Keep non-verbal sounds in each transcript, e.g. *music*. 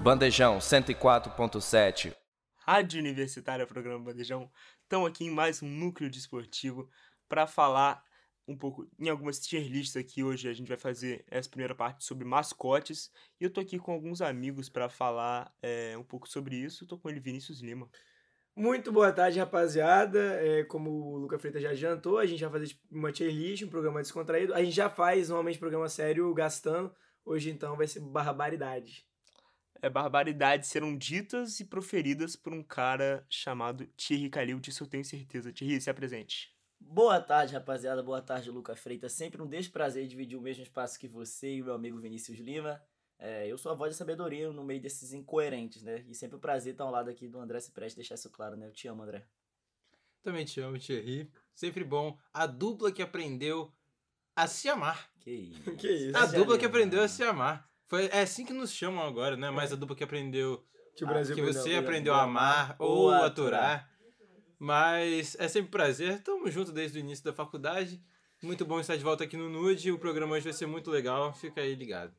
Bandejão 104.7 Rádio Universitária Programa Bandejão. Estão aqui em mais um núcleo desportivo para falar um pouco em algumas tier lists aqui hoje. A gente vai fazer essa primeira parte sobre mascotes e eu tô aqui com alguns amigos para falar é, um pouco sobre isso. tô com ele, Vinícius Lima. Muito boa tarde, rapaziada. É, como o Luca Freitas já adiantou, a gente vai fazer tipo, uma tier list, um programa descontraído. A gente já faz normalmente programa sério gastando. Hoje então vai ser barbaridade. É barbaridades serão ditas e proferidas por um cara chamado Thierry Calil, disso eu tenho certeza. Thierry, se apresente. Boa tarde, rapaziada. Boa tarde, Luca Freitas. Sempre um desprazer dividir o mesmo espaço que você e o meu amigo Vinícius Lima. É, eu sou a voz da sabedoria no meio desses incoerentes, né? E sempre um prazer estar ao lado aqui do André Cipreste, deixar isso claro, né? Eu te amo, André. Também te amo, Thierry. Sempre bom. A dupla que aprendeu a se amar. Que isso. *laughs* que isso. A dupla que aprendeu a se amar. Foi, é assim que nos chamam agora, né? Mas a dupla que aprendeu. Que, o Brasil que você aprendeu a amar ou aturar. Mas é sempre um prazer. Estamos juntos desde o início da faculdade. Muito bom estar de volta aqui no Nude. O programa hoje vai ser muito legal. Fica aí ligado.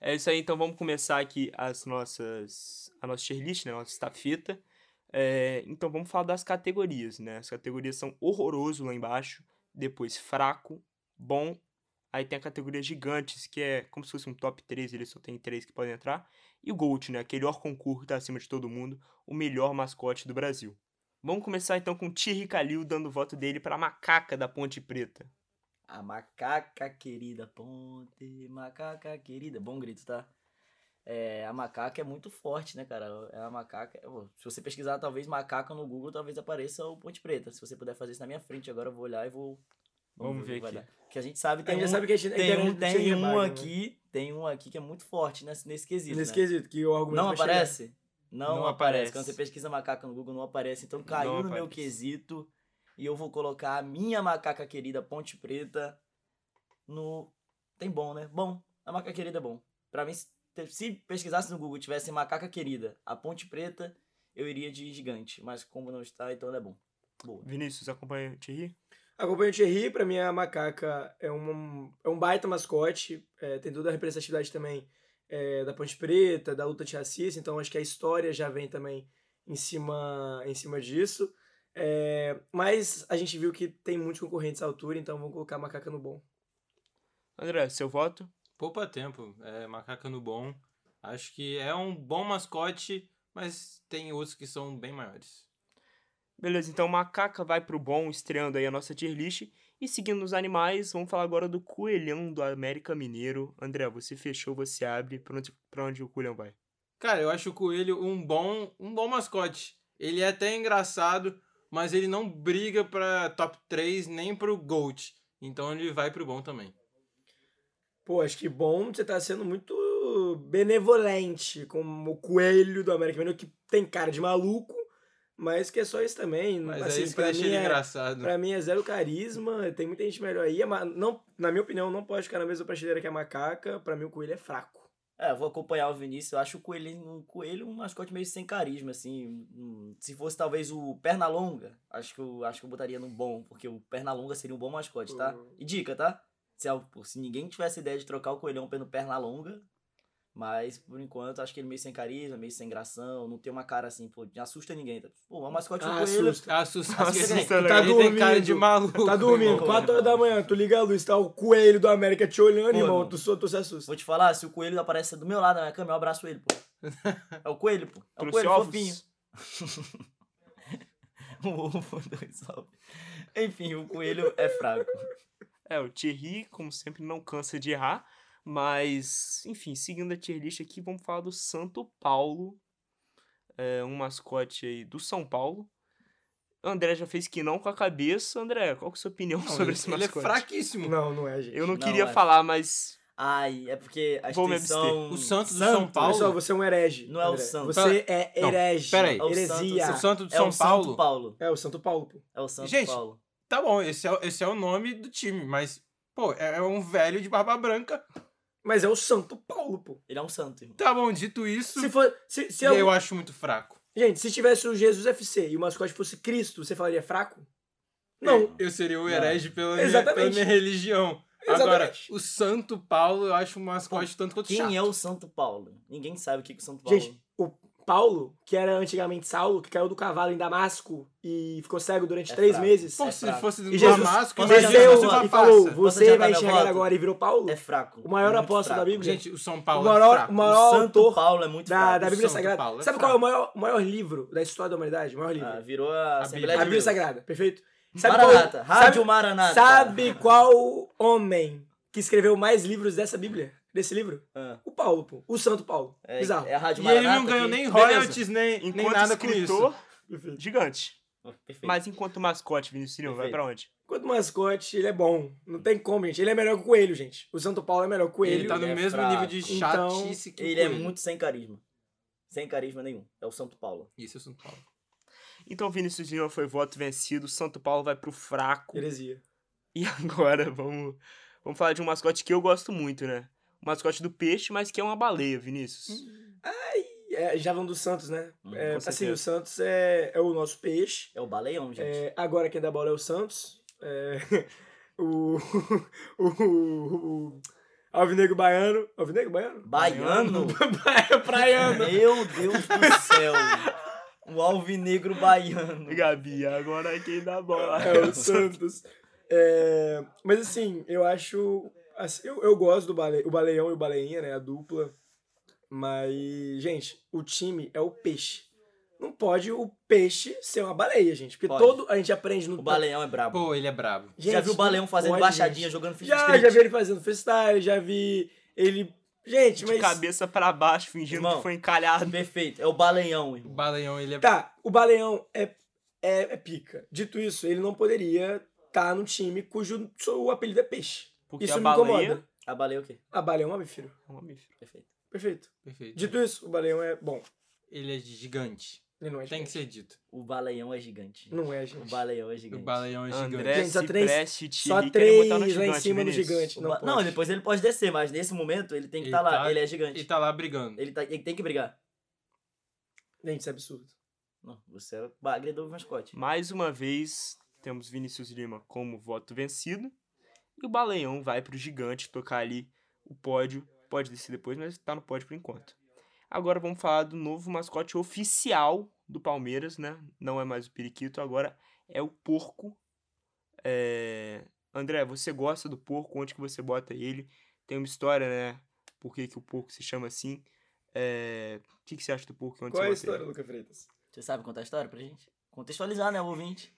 É isso aí, então vamos começar aqui as nossas, a nossa tier list, né, a nossa estafeta. É, então vamos falar das categorias, né? As categorias são horroroso lá embaixo, depois fraco, bom, aí tem a categoria gigantes, que é como se fosse um top 3, ele só tem 3 que podem entrar, e o GOAT, né, aquele melhor concurso que tá acima de todo mundo, o melhor mascote do Brasil. Vamos começar então com o Thierry Calil dando o voto dele para a macaca da Ponte Preta. A macaca querida, ponte, macaca querida. Bom grito, tá? É, a macaca é muito forte, né, cara? É a macaca. Se você pesquisar, talvez macaca no Google, talvez apareça o Ponte Preta. Se você puder fazer isso na minha frente, agora eu vou olhar e vou. Vamos, ver, que vai aqui. dar. Porque a gente sabe, tem A gente um, já sabe que a gente tem um, tem um bagulho, né? aqui, tem um aqui que é muito forte nesse, nesse quesito. Nesse né? quesito, que o argumento Não vai chegar. Não, Não aparece. aparece. Quando você pesquisa macaca no Google, não aparece. Então caiu Não no meu aparece. quesito. E eu vou colocar a minha macaca querida Ponte Preta no. Tem bom, né? Bom. A macaca querida é bom. Pra mim, se- se pesquisasse no Google e tivesse macaca querida, a Ponte Preta, eu iria de gigante. Mas como não está, então ela é bom. Boa. Vinícius, acompanha o Thierry? Acompanho o Thierry, pra mim a macaca é um, é um baita mascote, é, tem toda a representatividade também é, da Ponte Preta, da luta de racismo, então acho que a história já vem também em cima, em cima disso. É, mas a gente viu que tem muitos concorrentes à altura, então vamos colocar a macaca no bom. André, seu voto? Poupa tempo. É macaca no bom. Acho que é um bom mascote, mas tem outros que são bem maiores. Beleza, então Macaca vai pro bom, estreando aí a nossa tier list. E seguindo os animais, vamos falar agora do coelhão do América Mineiro. André, você fechou, você abre. Pra onde, pra onde o coelhão vai? Cara, eu acho o coelho um bom, um bom mascote. Ele é até engraçado, mas ele não briga pra top 3 nem pro GOAT. Então ele vai pro bom também. Pô, acho que bom você tá sendo muito benevolente com o coelho do América Mineiro, que tem cara de maluco, mas que é só isso também. Mas assim, é isso que deixa mim ele é- engraçado. Pra mim é zero carisma, tem muita gente melhor aí. mas Não, na minha opinião, não pode ficar na mesma prateleira que a macaca. Pra mim, o coelho é fraco. É, eu vou acompanhar o Vinícius. Eu acho o coelho, um coelho um mascote meio sem carisma, assim. Hum, Se fosse talvez o Pernalonga, acho que eu, acho que eu botaria no bom, porque o Pernalonga seria um bom mascote, tá? Uhum. E dica, tá? Se, se ninguém tivesse ideia de trocar o coelhão pelo Pernalonga, mas por enquanto acho que ele meio sem carisma, meio sem gração, não tem uma cara assim, pô, não assusta ninguém. Tá? Pô, é um mascote do Ah, coelho. assusta. Assusta. Assusta, Ele né? Tá ele tem cara dormindo. de maluco. Tá dormindo, irmão. 4 horas da manhã, tu liga a luz, tá o coelho do América te olhando, Pô, irmão, tu, só- tu se assusta. Vou te falar, se o coelho aparece do meu lado na minha cama, eu abraço ele, pô. É o coelho, pô. É o coelho fofinho. o *laughs* ovo dois ovos. Enfim, o coelho é fraco. É, o Thierry, como sempre, não cansa de errar. Mas, enfim, seguindo a tier list aqui, vamos falar do Santo Paulo. É um mascote aí do São Paulo. André já fez que não com a cabeça. André, qual que é a sua opinião Não, sobre ele, esse ele é mascote? fraquíssimo. Não, não é, gente. Eu não, Não, queria é. falar, mas Ai, é porque a Vou me instituição... O Santos do São Paulo- Pessoal, você é um herege. Não é o. Santos. Você é Não, herege. peraí. É o Heresia. O Santo do É São o Paulo. Santo Paulo. É o Santo Paulo, pô. É o Santo Gente, Paulo. Tá bom, esse é, esse é o nome do time, mas, pô, é, é um velho de barba branca Mas é o Santo Paulo, pô. Ele é um santo, irmão. Tá bom, dito isso, Se for. Se, se eu, eu acho muito fraco. Gente, se tivesse o Jesus FC e o mascote fosse Cristo, você falaria fraco? Não. Eu seria o herege pela minha, Exatamente. pela minha religião. Agora, Exatamente. o Santo Paulo eu acho um mascote tanto quanto Quem chato. é o Santo Paulo? Ninguém sabe o que, que o Santo Paulo Gente, o Paulo, que era antigamente Saulo, que caiu do cavalo em Damasco e ficou cego durante É três fraco. meses. Pô, É se fraco. fosse do E Jesus Damasco, desceu e falou: Você vai enxergar agora e virou Paulo. é fraco. O maior muito apóstolo da. Bíblia. Gente, o São o Paulo é maior, fraco. o O maior Santo autor Paulo é muito da, fraco. da Bíblia Santo Sagrada. É Sabe qual é o maior, o maior livro da história da humanidade? O maior livro? Ah, virou a Bíblia. a Bíblia Deus. Sagrada, perfeito? Sabe Maranata, qual, Rádio sabe, Maranata. sabe qual homem que escreveu mais livros dessa Bíblia? Desse livro? Ah, O Paulo, pô. O Santo Paulo. é, Bizarro. é a Rádio E ele não ganhou que- nem royalties, nem, nem Enquanto nada com isso. escritor, gigante. Perfeito. Mas enquanto mascote, Vinícius Cirilo, vai pra onde? Quanto mascote, ele é bom. Não tem como, gente. Ele é melhor que o Coelho, gente. O Santo Paulo é melhor que o Coelho. Ele tá no Ele é mesmo fraco. nível de Então, chatice que o Ele é muito sem carisma. Sem carisma nenhum. É o Santo Paulo. Isso é o São Paulo. Então Vinícius Júnior foi voto vencido, Santo Paulo vai pro fraco. Heresia. E *laughs* agora vamos, vamos falar de um mascote que eu gosto muito, né? O mascote do peixe, mas que é uma baleia, Vinícius. É, já vão do Santos, né? Hum, É, assim, o Santos é, é o nosso peixe. É o Baleão, gente. É, agora quem dá bola é o Santos. É, *laughs* o, *laughs* o, o, o Alvinegro Baiano. Alvinegro Baiano? *laughs* Baiano? Praiano. Meu Deus do céu. O alvinegro baiano. Gabi, agora quem dá bola É o Santos. É, mas assim, eu acho. Assim, eu, eu gosto do bale, o Baleão e o Baleinha, né? A dupla. Mas, gente, o time é o peixe. Não pode o peixe ser uma baleia, gente. Porque Pode. todo. A gente aprende no. O Baleão é brabo. Pô, ele é brabo. Gente, já viu o Baleão fazendo pode, baixadinha, gente. jogando Já, street? já vi ele fazendo freestyle, já vi ele. Gente, de mas. cabeça pra baixo, fingindo Irmão. que foi encalhado. Perfeito. É o Baleão, O irmão. Baleão, ele é... Tá, o Baleão é, é, é pica. Dito isso, ele não poderia estar num time cujo o apelido é peixe. Porque isso a me baleia incomoda. A baleia é o quê? A Baleão é um mamífero. é um mamífero. Perfeito. Perfeito. Perfeito. Dito isso, o Baleão é bom. Ele é gigante. Ele não é Tem que ser dito. O Baleão é gigante. Não é, O gente. Baleão é O gigante. Baleão é gigante. André, Gente, só se três- preste, Só três no lá em cima no Vinícius. gigante. O Não, pode. não, depois ele pode descer, mas nesse momento ele tem que estar lá. tá- Ele é gigante. Ele tá lá brigando. Ele, tá, ele tem que brigar. Gente, isso é absurdo. Não, você é bagre do mascote. Mais uma vez, temos Vinícius Lima como voto vencido. E o Baleão vai pro gigante tocar ali o pódio. Pode descer depois, mas tá no pódio por enquanto. Agora vamos falar do novo mascote oficial do Palmeiras, né? Não é mais o periquito, agora é o porco. É, André, você gosta do porco? Onde que você bota ele? Tem uma história, né? Por que, que o porco se chama assim? É, O que, que você acha do porco? Onde Qual é a história, ele? Luca Freitas? Você sabe contar a história pra gente? Contextualizar, né, o ouvinte?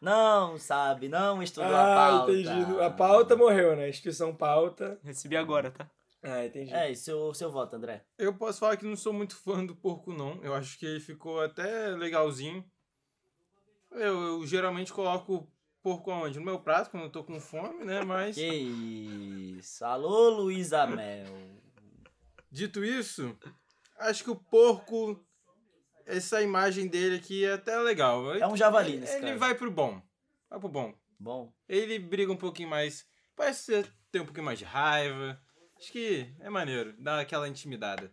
Não sabe, não estudou a Ah, pauta. entendi. A pauta morreu, né? A instituição pauta. Recebi agora, tá? Ah, entendi. É, e seu, seu voto, André? Eu posso falar que não sou muito fã do porco, não. Eu acho que ele ficou até legalzinho. Eu, eu geralmente coloco o porco aonde? No meu prato, quando eu tô com fome, né? Mas, Que isso. Alô, Luísa Mel. dito isso, acho que o porco, essa imagem dele aqui é até legal. É um javali nesse Ele caso. vai pro bom. Vai pro bom. Bom. Ele briga um pouquinho mais. Parece ser- ter um pouquinho mais de raiva. Acho que é maneiro, dá aquela intimidada.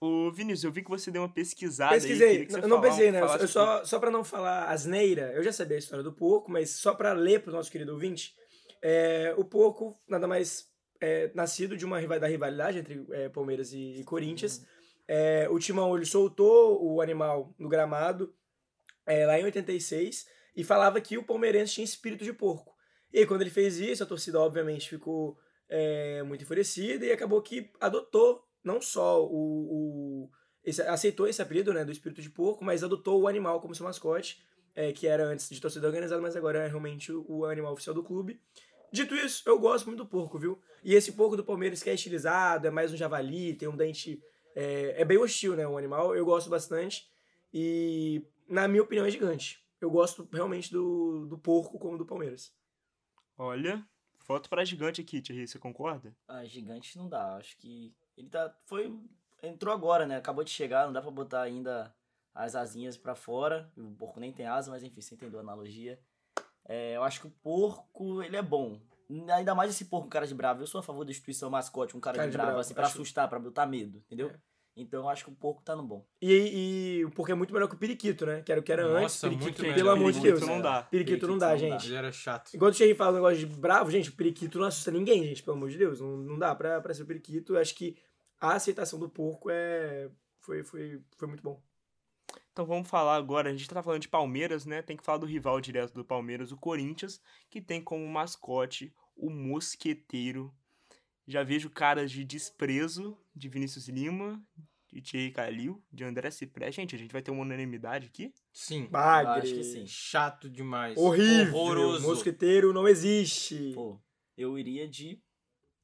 Ô, Vinícius, eu vi que você deu uma pesquisada Pesquisei. aí. Eu não pesquisei, né? Eu só, só pra não falar asneira, eu já sabia a história do porco, mas só pra ler pro nosso querido ouvinte, é, o porco nada mais é nascido de uma da rivalidade entre é, Palmeiras e, e Corinthians. É, o Timão ele soltou o animal no gramado é, lá em 86 e falava que o palmeirense tinha espírito de porco. E quando ele fez isso, a torcida obviamente ficou é, muito enfurecida e acabou que adotou não só o, o- esse- aceitou esse apelido né, do espírito de porco, mas adotou o animal como seu mascote, é, que era antes de torcida organizada, mas agora é realmente o, o animal oficial do clube. Dito isso, eu gosto muito do porco, viu? E esse porco do Palmeiras que é estilizado, é mais um javali, tem um dente. É, é bem hostil, né? O animal. Eu gosto bastante. E, na minha opinião, é gigante. Eu gosto realmente do, do porco como do Palmeiras. Olha, foto pra gigante aqui, Thierry, você concorda? Ah, gigante não dá. Acho que ele tá. Foi. Entrou agora, né? Acabou de chegar, não dá pra botar ainda as asinhas pra fora. O porco nem tem asa, mas enfim, você entendeu a analogia. É, eu acho que o porco, ele é bom. Ainda mais esse porco com cara de bravo. Eu sou a favor da instituição mascote, um cara, Cara de de bravo, bravo, assim, pra acho- assustar, pra botar medo, entendeu? É. Então eu acho que o porco tá no bom. E, e o porco é muito melhor que o periquito, né? Que era o que era antes. Nossa, Periquito, muito pelo amor de Periquito Deus. não dá. Periquito não Periquito dá, não dá. gente. Ele era chato. Igual o Thierry fala um negócio de bravo, gente, periquito não assusta ninguém, gente, pelo amor de Deus. Não, não dá pra, pra ser periquito. Eu acho que a aceitação do porco é. Foi, foi, foi muito bom. Então vamos falar agora, a gente tá falando de Palmeiras, né? Tem que falar do rival direto do Palmeiras, o Corinthians, que tem como mascote o mosqueteiro. Já vejo caras de desprezo de Vinícius Lima, de Thierry Calil, de André Cipré. Gente, a gente vai ter uma unanimidade aqui? Sim. Bagre. acho que sim. Chato demais. Horrível. Horroroso. Mosqueteiro não existe. Pô, eu iria de.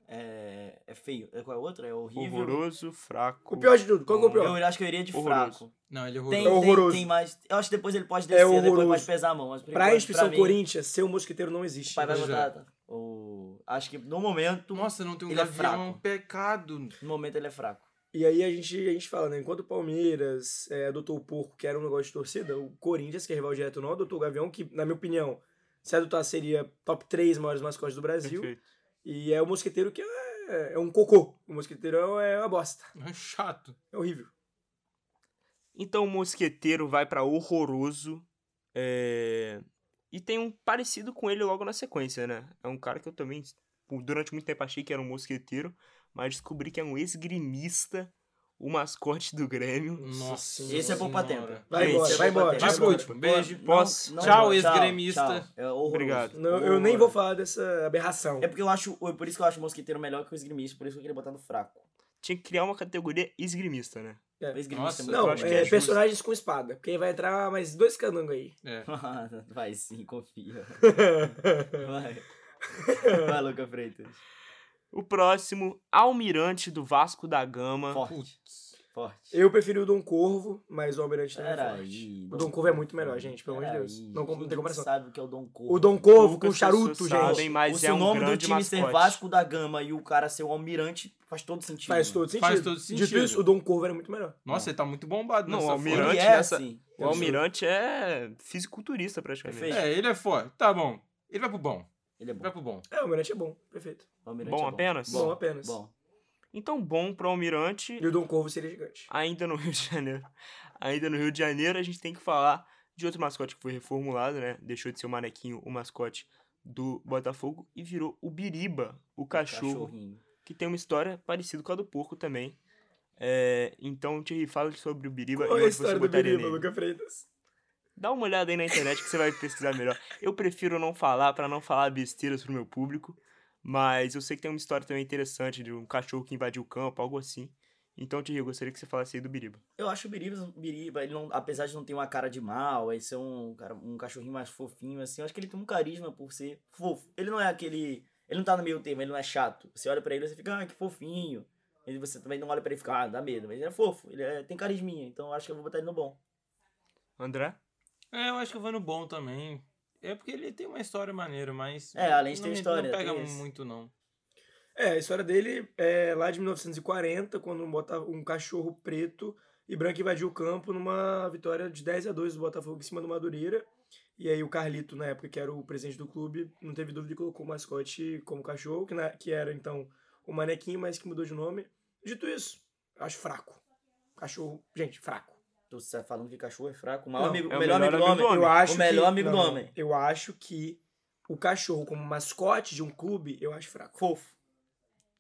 É, é feio. É, Qual é o outro? É horrível. Horroroso, fraco. O pior de tudo, qual que é o pior? Eu acho que eu iria de Horroroso. fraco. Não, ele é Tem, horroroso. É tem, horroroso. tem mais. Eu acho que depois ele pode É descer, depois horroroso. pode pesar a mão. Mas Pra enquanto, instituição mim, Corinthians, ser um mosqueteiro não existe. Pai vai Pois é. botar. O... Acho que no momento. Nossa, não tem um Ele é é um fraco. pecado. No momento ele é fraco. E aí a gente, a gente fala, né? Enquanto o Palmeiras é, adotou o porco, que era um negócio de torcida, o Corinthians, que é rival direto, não adotou o Gavião, que, na minha opinião, se adotar seria top 3 maiores mascotes do Brasil. Perfeito. E é o mosqueteiro que é, é um cocô. O mosqueteiro é uma bosta. É chato. É horrível. Então o mosqueteiro vai pra horroroso. é, E tem um parecido com ele logo na sequência, né? É um cara que eu também, durante muito tempo, achei que era um mosqueteiro, mas descobri que é um esgrimista, o mascote do Grêmio. Nossa Esse é poupa senhora. tempo. Vai Esse embora, é vai embora. Beijo. Posso? Tchau, não, ex-gremista. tchau. É horroroso. Obrigado. Não, eu nem vou falar dessa aberração. É porque eu acho. é Por isso que eu acho o mosqueteiro melhor que o esgrimista, por isso que eu queria botar no fraco. Tinha que criar uma categoria esgrimista, né? É. Nossa, é muito Não, é, é personagens com espada. Porque aí vai entrar mais dois candangos aí. É. *laughs* Vai sim, confia. *laughs* Vai. *laughs* Vai, Luca Freitas. O próximo, Almirante do Vasco da Gama. Forte. Forte. Eu preferi o Dom Corvo, mas o Almirante também é forte. aí. O Dom Corvo é muito melhor, gente, pelo amor de Deus. aí. Não, não tem comparação. sabe o que é o Dom Corvo? O Dom Corvo com charuto, gente. sabem, mas se é o um nome do time ser mascote. Vasco da Gama e o cara ser o almirante, faz todo sentido. Faz todo sentido. Faz todo Dito sentido. isso, o Dom Corvo era muito melhor. Nossa, ele tá muito bombado Não, nessa o Almirante é nessa- assim. O Almirante é fisiculturista, praticamente. É, ele é forte. Tá bom. Ele vai pro bom. Ele é bom. vai pro bom. É, o Almirante é bom, perfeito. O almirante Bom é apenas? Bom apenas. Bom. Então, bom pro Almirante. E o Dom Corvo seria gigante. ainda no Rio de Janeiro. Ainda no Rio de Janeiro, a gente tem que falar de outro mascote que foi reformulado, né? Deixou de ser o manequinho, o mascote do Botafogo e virou o Biriba, o cachorro, Cachorrinho. que tem uma história parecida com a do porco também. É, então, Thierry, fala sobre o Biriba Qual e é a onde você história do botaria Biriba, nele. Luca Freitas? Dá uma olhada aí na internet que você vai pesquisar melhor. Eu prefiro não falar pra não falar besteiras pro meu público, mas eu sei que tem uma história também interessante de um cachorro que invadiu o campo, algo assim. Então, Thierry, eu gostaria que você falasse aí do Biriba. Eu acho o Biriba, Biriba ele não, apesar de não ter uma cara de mal, ele ser um, cara, um cachorrinho mais fofinho, assim, eu acho que ele tem um carisma por ser fofo. Ele não é aquele. Ele não tá no meio termo, ele não é chato. Você olha pra ele e você fica, ah, que fofinho. E você também não olha pra ele e fica, ah, dá medo. Mas ele é fofo, ele é- tem carisminha, então eu acho que eu vou botar ele no bom. André? É, eu acho que eu vou no bom também. É porque ele tem uma história maneira, mas. É, além de ter história, Não pega muito, não. É, a história dele é lá de 1940, quando um, Bota- um cachorro preto e branco invadiu o campo numa vitória de 10 a 2 do Botafogo em cima do Madureira. E aí o Carlito, na época, que era o presidente do clube, não teve dúvida e colocou o mascote como cachorro, que, na- que era então o manequim, mas que mudou de nome. Dito isso, acho fraco. Cachorro, gente, fraco. Tu tá falando que cachorro é fraco, o maior Não, amigo, é o melhor amigo do homem. Eu acho o melhor que, amigo do não, homem. Eu acho que o cachorro como mascote de um clube, eu acho fraco. Fofo.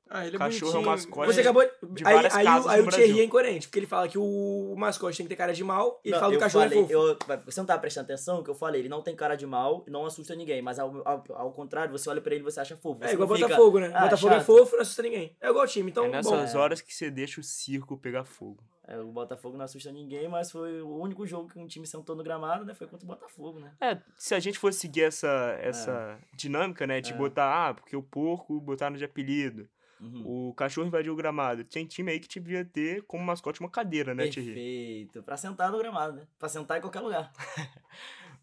Ah, ele é Cachorro é um bonitinho, mascote. mas- Você acabou. de aí aí, aí no o Thierry é incoerente, porque ele fala que o mascote tem que ter cara de mal e ele Não, fala do cachorro falei, é fofo. eu- você não tá prestando atenção que eu falei, ele não tem cara de mal e não assusta ninguém, mas ao, ao, ao contrário, você olha pra ele e você acha fofo. É Você igual não fica, Botafogo, né? "Ah, Botafogo é chato." fofo, não assusta ninguém. É igual o time, então, é bom. nessas é. horas que você deixa o circo pegar fogo. É, o Botafogo não assusta ninguém, mas foi o único jogo que um time sentou no gramado, né? Foi contra o Botafogo, né? É, se a gente fosse seguir essa, essa dinâmica, né, de É. botar, ah, porque o porco botaram de apelido, Uhum. o cachorro invadiu o gramado. Tem time aí que devia ter como mascote uma cadeira, né, Thierry? Perfeito. Pra sentar no gramado, né? Pra sentar em qualquer lugar. *laughs*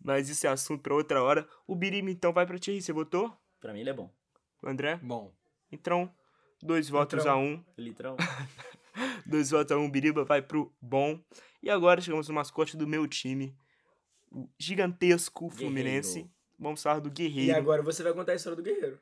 Mas isso é assunto pra outra hora. O Birima, então, vai pra Thierry. Você votou? Pra mim ele é bom. André? Bom. Então, dois votos Litrão. a um. Litrão. *laughs* *laughs* Dois votos a um, Biriba vai pro bom. E agora chegamos no mascote do meu time, o gigantesco Fluminense. Vamos falar do E Guerreiro. agora você vai contar a história do Guerreiro.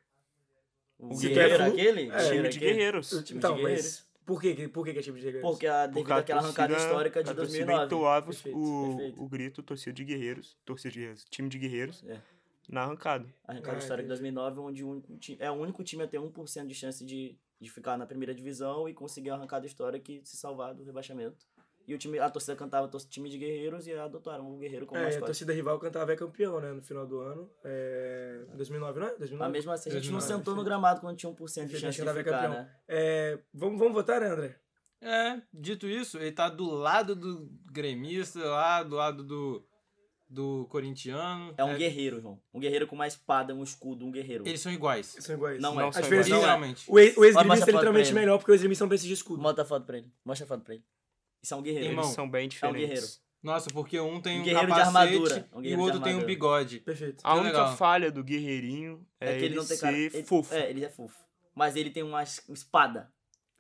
O O Guerreiro, Guerreiro- aquele? É, time Guerreiro, de guerreiros. time então, de mas guerreiros. por que, por que que é time de guerreiros? Porque a, devido Porque àquela arrancada histórica de a torcida 2009. entoava Perfeito, o, perfeito. o grito torcida de guerreiros, torcida de guerreiros, time de guerreiros É. na arrancada. A arrancada Ah, histórica de entendi. 2009, onde o único time, é o único time a ter 1% de chance de, de ficar na primeira divisão e conseguir a arrancada histórica e se salvar do rebaixamento. E o time, a torcida cantava time de guerreiros e adotaram o guerreiro como É, a mascote. torcida rival cantava é campeão, né? No final do ano. É... 2009, não é? 2009? Mas mesmo assim, a gente não 2009, sentou no gramado quando tinha 1% de chance de cantava é ficar, campeão. né? É, vamos, vamos votar, né, André? É, dito isso, ele tá do lado do gremista, lá do lado do, do corintiano. É um guerreiro, João. Um guerreiro com uma espada, um escudo, um guerreiro. Eles são iguais. São iguais. Não Não é. são A diferença iguais. não é. Literalmente. O, ex-gremista é literalmente ele. melhor, porque o ex-gremista não precisa de escudo. Mostra a foto pra ele. Mostra a foto pra ele. Isso é um guerreiro. Irmão, Eles são bem diferentes. guerreiro. Nossa, porque um tem Um um, guerreiro de capacete armadura, um e o outro tem um bigode. Perfeito. A Que única legal. falha do guerreirinho é, É que ele não tem cara. ser ele- fofo. É, ele é fofo. Mas ele tem uma es- espada.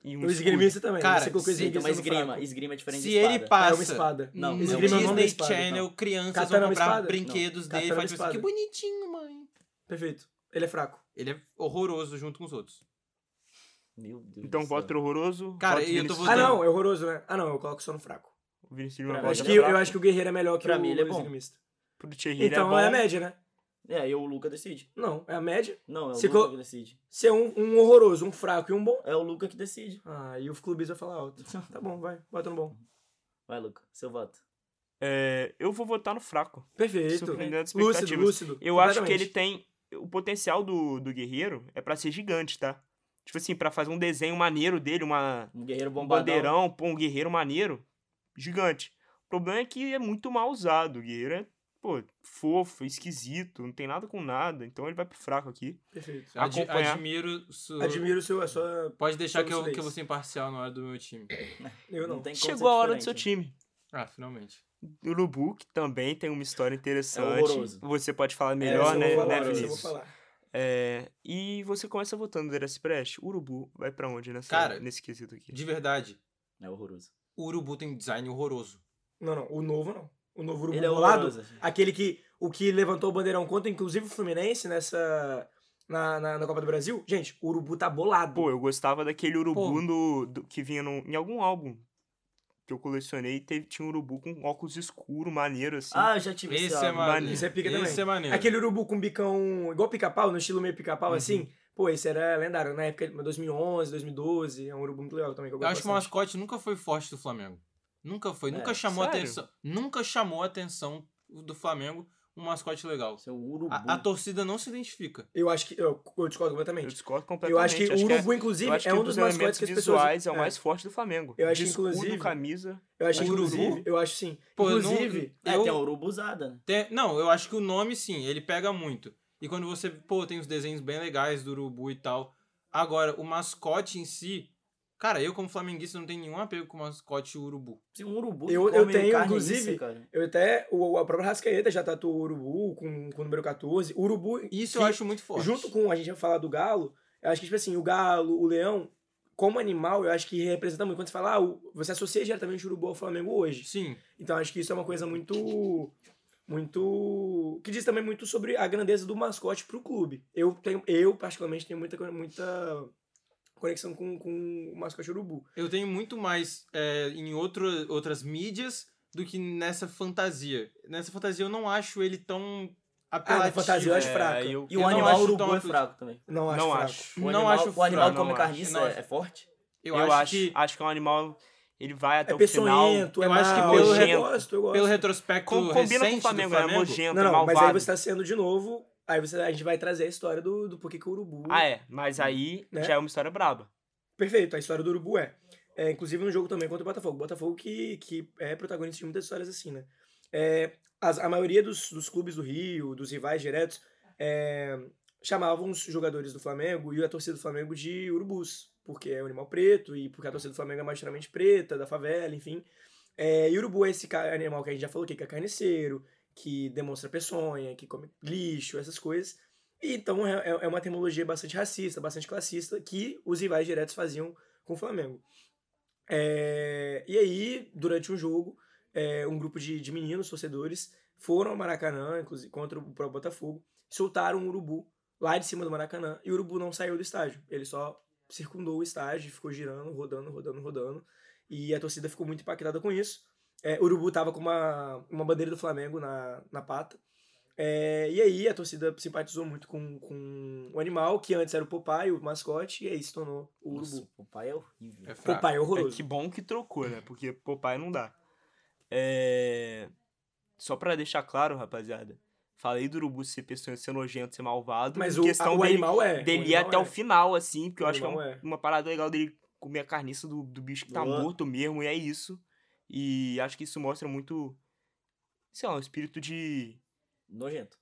E um O escudo. esgrimista também. Cara, Você colocou Sim, esgrima. fraco. Esgrima é diferente Se de ele espada. passa É uma espada. Não, no esgrima não é Disney espada, Channel, crianças Katana vão é comprar espada? brinquedos Não. dele e Katana é faz tipo que bonitinho, mãe. Perfeito. Ele é fraco. Ele é horroroso junto com os outros. Meu Deus Então, voto horroroso. Cara, e eu tô Vinicius Ah, votando. não, é horroroso, né? Ah, não, eu coloco só no fraco. O Vinicius Eu acho, que, eu acho que o Guerreiro é melhor que Pra o, mim, ele é bom. esgrimista. Pro Thierry Então é bom. é a média, né? É, e o Luca decide. Não, é a média. Não, é o Se Luca que decide. Se é um, um horroroso, um fraco e um bom. É o Luca que decide. Ah, e o clubista vai falar alto. *laughs* Tá bom, vai. Bota no bom. Vai, Luca. Seu voto. É, eu vou votar no fraco. Perfeito. Lúcido, expectativas. lúcido. Eu acho que ele tem. O potencial do, do guerreiro é pra ser gigante, tá? Tipo assim, pra fazer um desenho maneiro dele, uma, Um guerreiro um bombadão. bandeirão, pô, um guerreiro maneiro, gigante. O problema é que é muito mal usado. O guerreiro é, pô, fofo, esquisito, não tem nada com nada. Então ele vai pro fraco aqui. Perfeito. Ad- Acompanhar. admiro. Su... Admiro o seu, a sua. Pode deixar que eu, que eu vou ser imparcial na hora do meu time. *coughs* Eu não. tem como Chegou a hora do seu diferente. time. Ah, finalmente. Urubu, que também tem uma história interessante. horroroso. Você pode falar É, melhor, eu né, falar, né, eu vou Vinícius? falar. É, e você começa votando no Derace Prest. Urubu vai pra onde nessa, Cara, nesse quesito aqui? De verdade, É horroroso. o Urubu tem design horroroso. Não, não. O novo não. O novo Urubu Ele é bolado, horroroso. aquele que o que levantou o bandeirão contra, inclusive o Fluminense, nessa. Na, na, na Copa do Brasil. Gente, o Urubu tá bolado. Pô, eu gostava daquele urubu Pô. no, do- que vinha no, em algum álbum que eu colecionei. Teve, tinha um urubu com óculos escuros, maneiro, assim. Ah, eu já tive Esse esse é maneiro. Esse é pica também. Esse é maneiro. Aquele urubu com bicão igual pica-pau, no estilo meio pica-pau, Uhum. assim. Pô, esse era lendário. Na época de 2011, 2012. É um urubu muito legal também. Que eu, Eu acho que o mascote nunca foi forte do Flamengo. Nunca foi. É, nunca chamou sério? atenção. Nunca chamou a atenção do Flamengo um mascote legal. Seu urubu. A, a torcida não se identifica. Eu acho que. Eu, eu discordo eu completamente. discordo Eu completamente. acho que o é- urubu, eu inclusive, é um dos dos mascotes que as pessoas. é o mais forte do Flamengo. Eu acho que, inclusive- camisa. Eu acho, O urubu? inclusive. Eu acho sim. Pô, eu não- inclusive. É, eu- tem a urubuzada, né? Tem- não, eu acho que o nome, sim, ele pega muito. E quando você, pô, tem os desenhos bem legais do urubu e tal. Agora, o mascote em si. Cara, eu, como flamenguista, não tenho nenhum apego com o mascote urubu. Se um urubu Eu- eu tenho, carne inclusive, isso, cara. Eu até. O, a própria Rascaeta já tatuou o urubu com, com o número 14. O urubu. Isso que- eu acho muito forte. Junto com a gente vai falar do galo, eu acho que, tipo assim, o galo, o leão, como animal, eu acho que representa muito. Quando você fala, ah, o- você associa diretamente o urubu ao Flamengo hoje. Sim. Então acho que isso é uma coisa muito. Muito. Que diz também muito sobre a grandeza do mascote pro clube. Eu, tenho, eu particularmente, tenho muita, muita conexão com, com o mascote urubu. Eu tenho muito mais é, em outro, outras mídias do que nessa fantasia. Nessa fantasia eu não acho ele tão apelativo. fantasia eu acho É, fraca. eu- E o não animal urubu é fraco também. Não acho Não fraco. acho. O Não animal, acho o animal fraco, come não carniça é, é forte? Eu, Eu, acho, acho, que acho que é um animal. Ele vai até É o final. peçonhento, é eu acho que pelo eu gosto, eu gosto. pelo retrospecto Com, combina com o Flamengo, do é Flamengo, nojento, Não, é não, malvado. mas aí você tá sendo de novo. Aí você, a gente vai trazer a história do, do porquê que o urubu. Ah, é. Mas aí Né? já é uma história braba. Perfeito, a história do urubu é. é inclusive no jogo também contra o Botafogo. O Botafogo que, que é protagonista de muitas histórias assim, né? É, as- a maioria dos, dos clubes do Rio, dos rivais diretos, é, chamavam os jogadores do Flamengo e a torcida do Flamengo de urubus. Porque é um animal preto e porque a torcida do Flamengo é majoritariamente preta, da favela, enfim. É, e o urubu é esse animal que a gente já falou aqui, que é carniceiro, que demonstra peçonha, que come lixo, essas coisas. E então é, é- é uma terminologia bastante racista, bastante classista, que os rivais diretos faziam com o Flamengo. É, e aí, durante um jogo, é, um grupo de, de meninos, torcedores, foram ao Maracanã, inclusive contra o próprio Botafogo, soltaram um urubu lá de cima do Maracanã, e o urubu não saiu do estádio. Ele só circundou o estádio, ficou girando, rodando, rodando, rodando. E a torcida ficou muito impactada com isso. É, o urubu tava com uma, uma bandeira do Flamengo na, na pata. É, e aí a torcida simpatizou muito com, com o animal, que antes era o Popeye, o mascote, e aí se tornou o Nossa, urubu. o pai é horrível. É fraco. Popeye é É horroroso. que bom que trocou, né? Porque Popeye não dá. É... Só pra deixar claro, rapaziada. Falei do urubu ser pessoa ser nojento, ser malvado. Mas o, questão a- o dele, animal é. dele ir animal até é. o final, assim, porque eu O acho que é, um- é. uma parada legal dele comer a carniça do, do bicho que tá Boa. morto mesmo, e é isso. E acho que isso mostra muito, sei lá, um espírito de Nojento.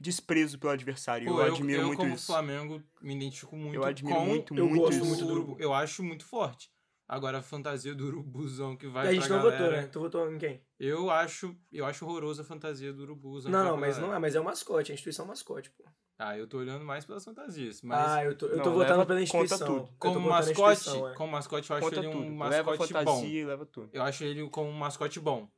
desprezo pelo adversário. Pô, eu eu, admiro eu muito como isso. Flamengo me identifico muito Eu admiro com muito, eu muito gosto isso. muito do urubu. Eu acho muito forte. Agora a fantasia do urubuzão que vai E a gente pra não galera, votou, né? Tu votou em quem? Eu acho, eu acho horrorosa a fantasia do urubuzão. Não, não, mas não é, mas é o mascote, a instituição é o mascote, pô. Ah, eu tô olhando mais pelas fantasias, mas ah, eu tô, eu Não, tô leva- votando pela conta instituição. tudo. Eu tô como mascote, instituição, é. como mascote eu acho Conta ele um tudo. Leva mascote fantasia bom. e leva tudo. Eu acho ele como um mascote bom.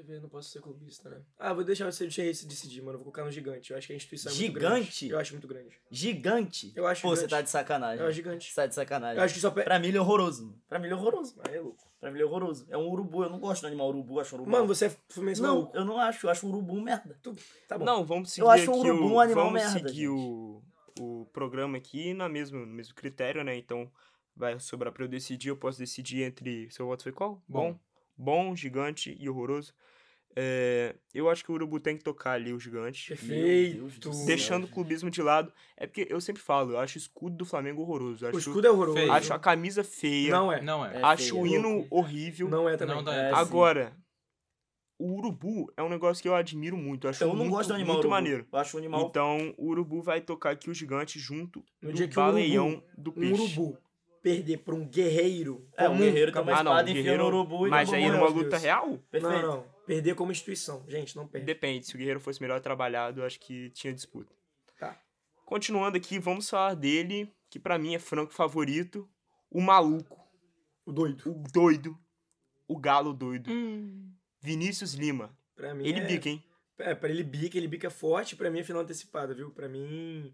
Ai, velho, não posso ser clubista, né? Ah, vou deixar você decidir, mano. Eu vou colocar no gigante. Eu acho que a instituição é muito grande. Gigante? Eu acho muito grande. Gigante? Eu acho Pô, você gigante. tá de sacanagem. Eu acho gigante. Você tá de sacanagem. Eu acho que só. Pe... Pra mim ele é horroroso. Pra mim ele é horroroso. Aí é louco. Pra mim ele é horroroso. É um urubu. Eu não gosto do animal urubu. Eu acho urubu. Mano, você é fluminense Não, maluco. eu não acho. Eu acho um urubu um merda. Tá bom. Não, vamos seguir Eu acho o urubu o, um animal vamos merda, seguir gente. o, o programa aqui na mesma, no mesmo critério, né? Então vai sobrar pra eu decidir. Eu posso decidir entre. Seu voto foi qual? Bom. Bom, gigante e horroroso. É, eu acho que o Urubu tem que tocar ali o gigante. Perfeito. Deixando o clubismo de lado. É porque eu sempre falo, eu acho o escudo do Flamengo horroroso. eu O Acho, escudo é horroroso. feio. acho a camisa feia. Não é. Não é. É acho feio, o é hino louco. horrível. Não é também. Não dá. É, sim. Agora, o urubu é um negócio que eu admiro muito. Eu acho Eu não muito, gosto do animal muito urubu. maneiro. Eu acho o animal... Então, o urubu vai tocar aqui o gigante junto No do dia que o baleião urubu, do um peixe. urubu perder pra um guerreiro. É, um guerreiro tem uma Ah, não, enfia guerreiro- no urubu e Mas aí numa Deus. luta real? Perfeito. Não, não. Perder como instituição. Gente, não perde. Depende. Se o guerreiro fosse melhor trabalhado, eu acho que tinha disputa. Tá. Continuando aqui, vamos falar dele, que pra mim é franco favorito. O maluco, O doido. o doido, o galo doido. Hum. Vinícius Lima. Pra mim Ele é... bica, hein? É, pra ele bica, ele bica forte, pra mim é final antecipada, viu? Pra mim,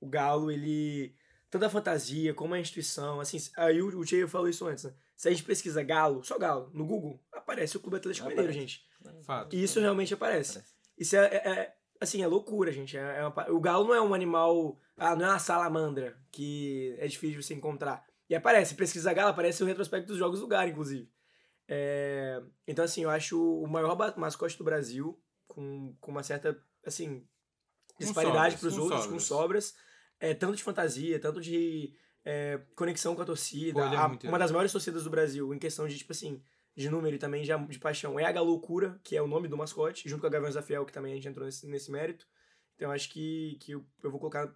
o Galo, ele. Tanto a fantasia como a instituição, assim, aí o, o Cheio falou isso antes, né? Se a gente pesquisa Galo, só Galo, no Google, aparece o Clube Atlético Aparece. Mineiro, gente. Fato. E isso realmente aparece. Aparece. Isso é, é- é, assim, é loucura, gente. É, é uma o Galo não é um animal. Ah, não é uma salamandra que é difícil de você encontrar. E aparece, pesquisa Galo, aparece o retrospecto dos jogos do Galo, inclusive. É, então, assim, eu acho o maior mascote do Brasil, com, com uma certa, assim, disparidade sobras, para os outros, com sobras. É, tanto de fantasia, tanto de é, conexão com a torcida. É A- uma das maiores torcidas do Brasil, em questão de, tipo assim, de número e também já de paixão, é a Galoucura, que é o nome do mascote, junto com a Gaviões da Fiel, que também a gente entrou nesse, nesse mérito. Então, eu acho que, que eu, eu vou colocar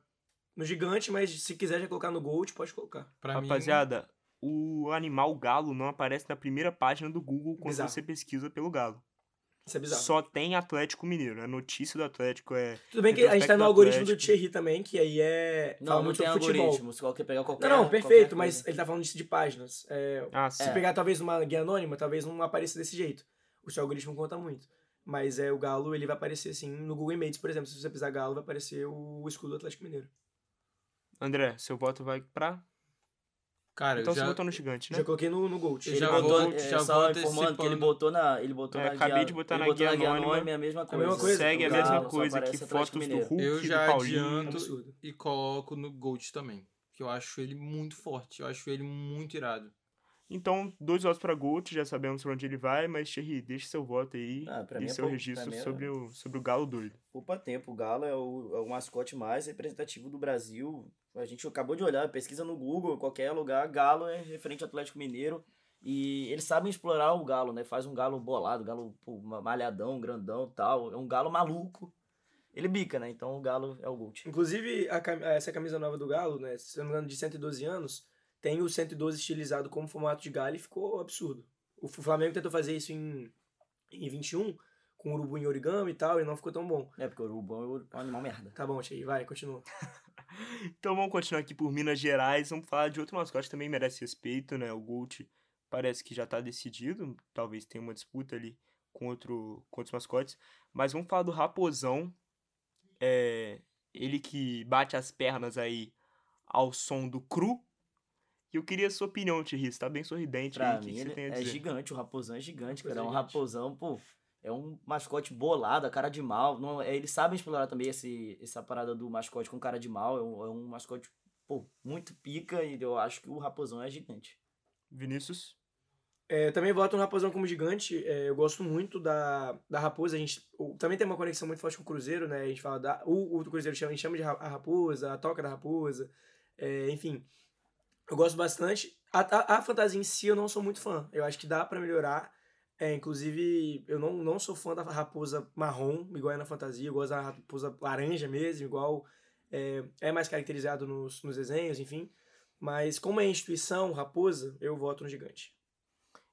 no gigante, mas se quiser já colocar no Gold, pode colocar. Pra mim, Rapaziada, o animal galo não aparece na primeira página do Google quando Bizarro. você pesquisa pelo galo. Isso é bizarro. Só tem Atlético Mineiro. A notícia do Atlético é. Tudo bem que a gente tá no algoritmo do. Thierry também, que aí é. Não, fala não muito tem futebol. algoritmo. Se qualquer pegar qualquer Não, não, perfeito, coisa. mas ele tá falando disso de páginas. É, Ah, sim. Se É. pegar talvez numa guia anônima, talvez não apareça desse jeito. O seu algoritmo conta muito. Mas é o Galo, ele vai aparecer assim no Google Images, por exemplo. Se você pisar Galo, vai aparecer o escudo do Atlético Mineiro. André, seu voto vai pra. Cara, então eu já... você votou no gigante, né? Já coloquei no, no Gold. Ele já botou, vou- é, já só informando que ele botou na, ele botou É, na acabei guia, de botar na botou guia anônima. anônima, é a mesma coisa. mesma coisa? Segue a O mesma Galo, coisa que fotos do. Hulk, Eu do já Paulinho. adianto Absurdo. e coloco no Gold também. Que eu acho ele muito forte. Eu acho ele muito irado. Então, dois votos pra Gold, já sabemos pra onde ele vai, mas Thierry, deixe seu voto aí Ah, e é seu pou- registro é- sobre, o, sobre o Galo doido. Poupa tempo, o Galo é o, é o mascote mais representativo do Brasil. A gente acabou de olhar, pesquisa no Google, qualquer lugar, Galo é referente ao Atlético Mineiro. E eles sabem explorar o Galo, né? Faz um Galo bolado, Galo pô, ma- malhadão, grandão tal. É um Galo maluco. Ele bica, né? Então o Galo é o Gold. Inclusive, a cam- essa camisa nova do Galo, né? Se não me engano, de 112 anos, tem o 112 estilizado como formato de galho e ficou absurdo. O Flamengo tentou fazer isso em, em 21, com o urubu em origami e tal, e não ficou tão bom. É, porque o Urubão é um animal merda. Tá bom, Tchê, vai, continua. *laughs* Então vamos continuar aqui por Minas Gerais. Vamos falar de outro mascote que também merece respeito, né? O Gold parece que já tá decidido. Talvez tenha uma disputa ali com, outro, com outros mascotes. Mas vamos falar do Raposão. É, Ele que bate as pernas aí ao som do cru. E eu queria a sua opinião, Thierry. Você tá bem sorridente Pra aí. Que mim, que você ele tem a é gigante, o raposão é gigante, cara. É um gigante. raposão, pô. É um mascote bolado, a cara de mal. Não, é, eles sabem explorar também esse, essa parada do mascote com cara de mal. É um, é um mascote, pô, muito pica e eu acho que o raposão é gigante. Vinícius? É, também voto no Raposão como gigante. É, eu gosto muito da, da Raposa. A gente o- também tem uma conexão muito forte com o Cruzeiro, né? A gente fala da. O, o Cruzeiro chama, a gente chama de ra- a Raposa, a Toca da Raposa. é, enfim. Eu gosto bastante. A, a, a fantasia em si eu não sou muito fã. Eu acho que dá pra melhorar. É, inclusive, eu não, não sou fã da raposa marrom, igual é na fantasia. Eu gosto da raposa laranja mesmo, igual é, é mais caracterizado nos, nos desenhos, enfim. Mas como é instituição, raposa, eu voto no gigante.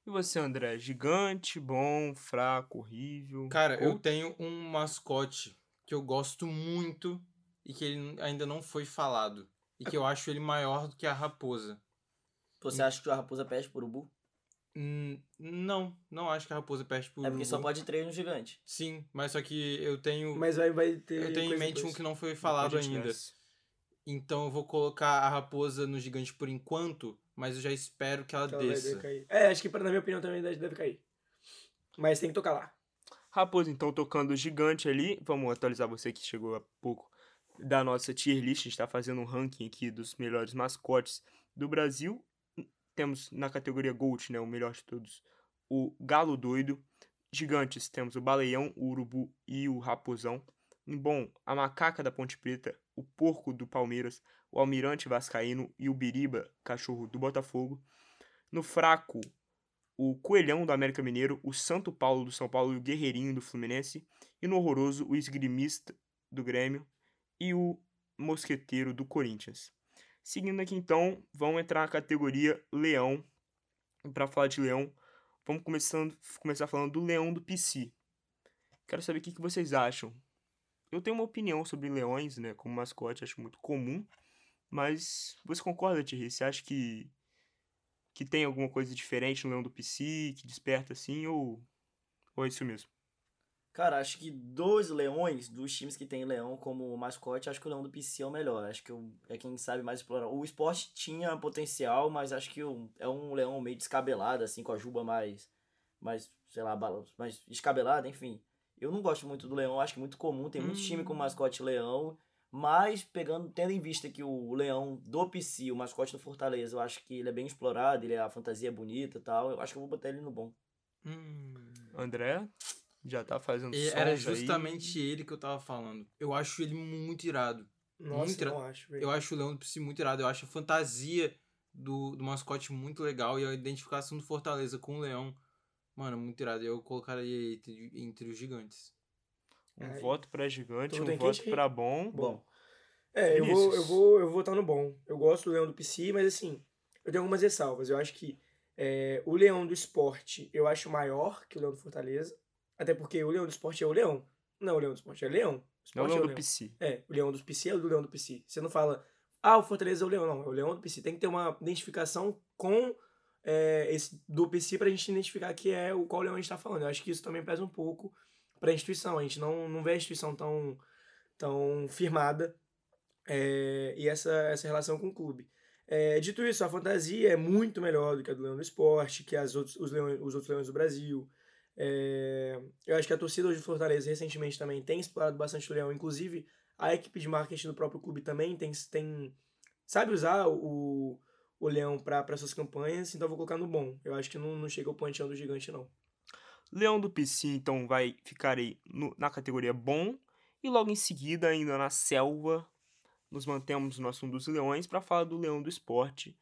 E você, André? Gigante, bom, fraco, horrível? Cara, eu Ou- tenho um mascote que eu gosto muito e que ele ainda não foi falado. E que eu acho ele maior do que a raposa. Você acha que a raposa perde por urubu? Hum, não, não acho que a raposa perde por É porque só pode três no gigante. Sim, mas só que eu tenho. Mas vai, vai ter. eu tenho em mente um que não foi falado ainda. desce. Então eu vou colocar a raposa no gigante por enquanto, mas eu já espero que ela Que ela desça. cair. É, acho que na minha opinião também deve cair. Mas tem que tocar lá. Raposo, então, tocando gigante ali. Vamos atualizar você que chegou há pouco da nossa tier list. A gente tá fazendo um ranking aqui dos melhores mascotes do Brasil. Temos na categoria Gold, né? O melhor de todos. O Galo Doido. Gigantes, temos o Baleião, o Urubu e o Raposão. Em bom, a Macaca da Ponte Preta, o Porco do Palmeiras, o Almirante Vascaíno e o Biriba, cachorro do Botafogo. No fraco, o Coelhão do América Mineiro, o Santo Paulo do São Paulo e o Guerreirinho do Fluminense, e no horroroso o Esgrimista do Grêmio e o Mosqueteiro do Corinthians. Seguindo aqui então, vamos entrar na categoria Leão. Para falar de Leão, vamos começando, começar falando do Leão do PC. Quero saber o que, vocês acham. Eu tenho uma opinião sobre leões, né, como mascote, acho muito comum, mas você concorda, Thierry? Você acha que que tem alguma coisa diferente no Leão do PC, que desperta assim, ou, ou é isso mesmo? Cara, acho que dos leões, dos times que tem leão como mascote, acho que o leão do PC é o melhor. Acho que é quem sabe mais explorar. O esporte tinha potencial, mas acho que é um leão meio descabelado, assim, com a juba mais, mais sei lá, mais escabelada, enfim. Eu não gosto muito do leão, acho que é muito comum. Tem muito time com Hum. mascote leão, mas pegando, tendo em vista que o leão do PC, o mascote do Fortaleza, eu acho que ele é bem explorado, ele é, a fantasia é bonita e tal. Eu acho que eu vou botar ele no bom. Hum. André já tá fazendo E sons era aí. justamente ele que eu tava falando. Eu acho ele muito irado. Nossa, Muito eu não acho. velho. Eu acho o Leão do PC muito irado. Eu acho a fantasia do, do mascote muito legal e a identificação do Fortaleza com o Leão, mano, muito irado. Eu colocaria ele entre, entre os gigantes. Um Ai. voto pra gigante, Tu um voto pra bom. Bom. É, eu vou, eu, vou, eu vou votar no bom. Eu gosto do Leão do PC, mas assim, eu tenho algumas ressalvas. Eu acho que é, o Leão do Esporte eu acho maior que o Leão do Fortaleza. Até porque o Leão do Esporte é o Leão. Não, o Leão do Esporte é Leão. O Não é o Leão é do PC. É, o Leão do PC é o do Leão do PC. Você não fala, ah, o Fortaleza é o Leão. Não, é o Leão do PC. Tem que ter uma identificação com é, esse do PC pra gente identificar que é o qual Leão a gente tá falando. Eu acho que isso também pesa um pouco pra instituição. A gente não, não vê a instituição tão, tão firmada é, e essa, essa relação com o clube. É, dito isso, a fantasia é muito melhor do que a do Leão do Esporte, que as outros, os, leões, os outros Leões do Brasil. É, eu acho que a torcida hoje do Fortaleza recentemente também tem explorado bastante o Leão. Inclusive, a equipe de marketing do próprio clube também tem, tem sabe usar o, o Leão para suas campanhas, então vou colocar no bom. Eu acho que não, não chega ao panteão do gigante, não. Leão do PC, então, vai ficar aí no- na categoria bom. E logo em seguida, ainda na selva, nos mantemos no assunto dos leões para falar do leão do esporte.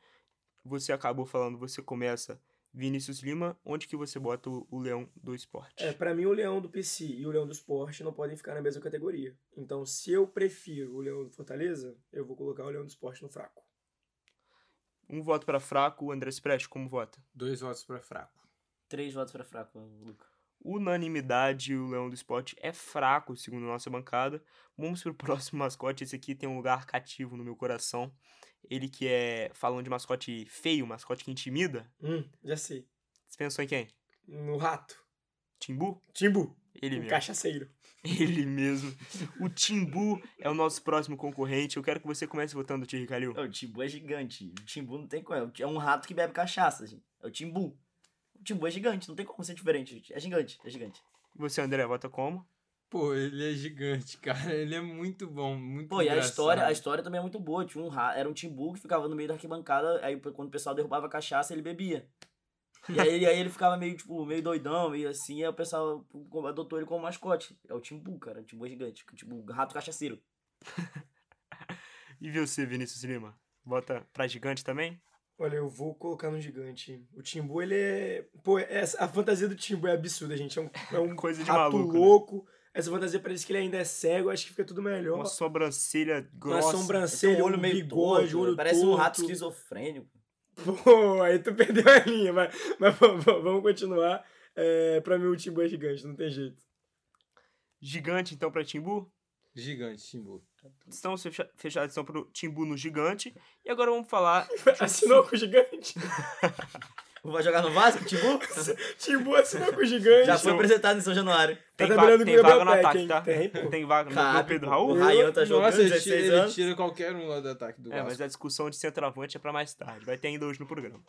Você acabou falando, você começa Vinícius Lima, onde que você bota o, o leão do esporte? É, para mim o Leão do PC e o Leão do Esporte não podem ficar na mesma categoria. Então, se eu prefiro o Leão do Fortaleza, eu vou colocar o Leão do Esporte no fraco. Um voto para fraco, o André Sprech, como vota? Dois votos pra fraco. Três votos pra fraco, Luca. Unanimidade, o leão do esporte é fraco, segundo nossa bancada. Vamos pro *laughs* próximo mascote, esse aqui tem um lugar cativo no meu coração. Ele que é, falando de mascote feio, mascote que intimida. Hum, já sei. Você pensou em quem? No rato. Timbu? Timbu. Ele Um mesmo. cachaceiro. *laughs* Ele mesmo. O Timbu é o nosso próximo concorrente. Eu quero que você comece votando, Thierry Calil. O Timbu é gigante. O Timbu não tem como. É um rato que bebe cachaça, gente. É o Timbu. O Timbu é gigante, não tem como ser diferente, gente. É gigante, é gigante. E você, André, vota como? Pô, ele é gigante, cara. Ele é muito bom, muito Pô, e a engraçado. história, a história também é muito boa. Tinha um ra... Era um Timbu que ficava no meio da arquibancada, aí quando o pessoal derrubava a cachaça, ele bebia. E aí, ele- aí ele ficava meio, tipo, meio doidão, meio assim, aí o pessoal adotou ele como mascote. É o Timbu, cara. O Timbu é gigante. O Timbu, rato cachaceiro. *laughs* E você, Vinícius Lima? Vota pra gigante também? Olha, eu vou colocar no gigante. O Timbu, ele é. Pô, essa, a fantasia do Timbu é absurda, gente. É um, é um *laughs* Coisa de rato maluco, né? louco. Essa fantasia parece que ele ainda é cego, acho que fica tudo melhor. Uma sobrancelha Uma grossa. sobrancelha, Tem um um olho meio bigode, torto, olho Parece um rato torto. esquizofrênico. Pô, aí tu *laughs* perdeu a linha, mas, mas vamos continuar. É, pra mim o Timbu é gigante, não tem jeito. Gigante, então, pra Timbu? Gigante, Timbu. Estamos fecha- fechados, então, pro Timbu no gigante. E agora vamos falar... *laughs* Assinou com o gigante? Vai jogar no Vasco, Timbu? *laughs* Timbu assinou com o gigante. Já foi apresentado em São Januário. Tá Tem, trabalhando va com tem vaga no ataque, tá? Tem, vaga no, Pedro. Raul? O Rayan tá jogando Nossa, ele 16 tira, ele anos. tira qualquer um lá do ataque do É, Vasco. mas a discussão de centroavante é pra mais tarde. Vai ter ainda hoje no programa.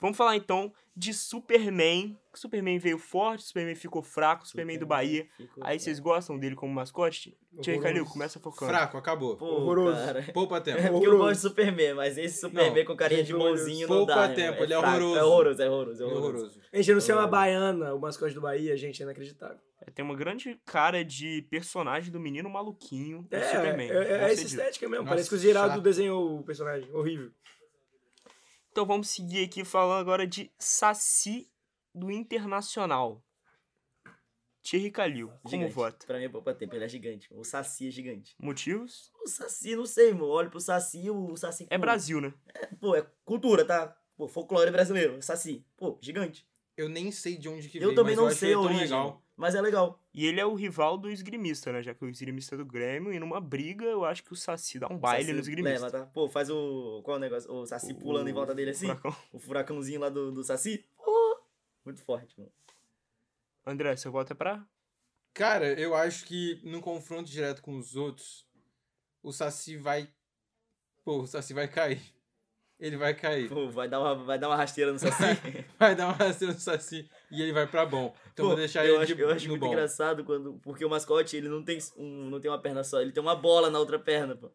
Vamos falar então de Superman. Superman veio forte, Superman ficou fraco, Superman do Bahia. Aí vocês gostam dele como mascote? Thierry Calil, começa focando. Fraco, acabou. Pô, Horroroso. cara. Poupa *laughs* É tempo. porque eu gosto de Superman, mas esse Superman Não, com carinha de mãozinho não Poupa dá. tempo, é ele é fraco. horroroso. É horroroso, é horroroso, é É horroroso. Gente, não sei uma baiana, o mascote do Bahia, gente, é inacreditável. É, Tem uma grande cara de personagem do menino maluquinho do É, Superman. é, é, é essa estética mesmo. Nossa, Parece que o Geraldo chato. desenhou o personagem. Horrível. Então vamos seguir aqui falando agora de Saci do Internacional. Thierry Calil, como Gigante. vota? Pra mim é poupa tempo, ele é gigante. O Saci é gigante. Motivos? O Saci, não sei, mano. Olho pro Saci, o Saci. É Brasil, né? Pô, é cultura, tá? Pô, folclore brasileiro. Saci. Pô, gigante. Eu nem sei de onde que Eu veio, também mas eu não acho sei ele a tão origem. legal. Mas é legal. E ele é o rival do esgrimista, né? Já que o esgrimista é do Grêmio, e numa briga, eu acho que o Saci dá um baile Saci no esgrimista. Leva, tá? Pô, faz o. Qual é o negócio? O Saci pulando em volta dele assim. Furacão. O furacãozinho lá do, do Saci. Pô, muito forte, mano. André, você vota pra? Cara, eu acho que no confronto direto com os outros, o Saci vai. Pô, o Saci vai cair. Ele vai cair. Pô, vai dar uma, vai dar uma rasteira no Saci. *laughs* Vai dar uma rasteira no Saci e ele vai pra bom. Então Pô, vou deixar eu ele acho, de, eu acho no muito bom. engraçado quando. Porque o mascote, ele não tem, um, não tem uma perna só, ele tem uma bola na outra perna, pô.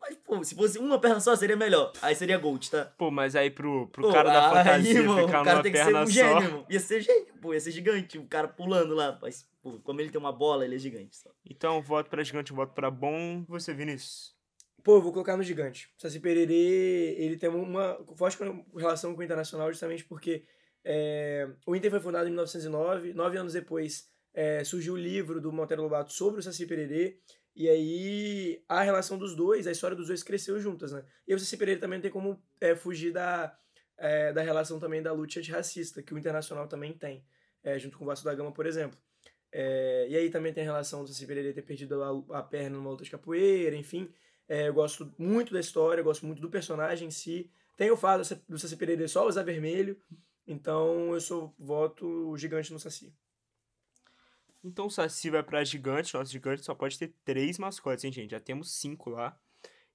Mas, pô, se fosse uma perna só, seria melhor. Aí seria Gold, tá? Pô, mas aí pro, pro Pô, cara da aí, fantasia mano, ficar o cara numa tem que ser perna um só. gênio, irmão. Ia ser gênio, pô, ia ser gigante. O cara pulando lá. Mas, pô, como ele tem uma bola, ele é gigante. Só. Então, eu voto pra gigante, voto pra bom. Você, Vinícius? Pô, vou colocar no gigante. Saci Pererê, ele tem uma forte relação com o Internacional justamente porque é, o Inter foi fundado em 1909, nove anos depois é, surgiu o livro do Monteiro Lobato sobre o Saci Pererê, e aí a relação dos dois, a história dos dois cresceu juntas, né? E o Saci Pererê também tem como é, fugir da, é, da relação também da luta antirracista, que o Internacional também tem, é, junto com o Vasco da Gama, por exemplo. É, e aí também tem a relação do Saci Pererê ter perdido a, a perna numa luta de capoeira, enfim. É, eu gosto muito da história, eu gosto muito do personagem em si. Tem o fato do Saci Pererê só usar vermelho, então eu sou voto gigante no Saci. Então o Saci vai pra gigante. Nosso gigante só pode ter três mascotes, hein, gente? Já temos cinco lá.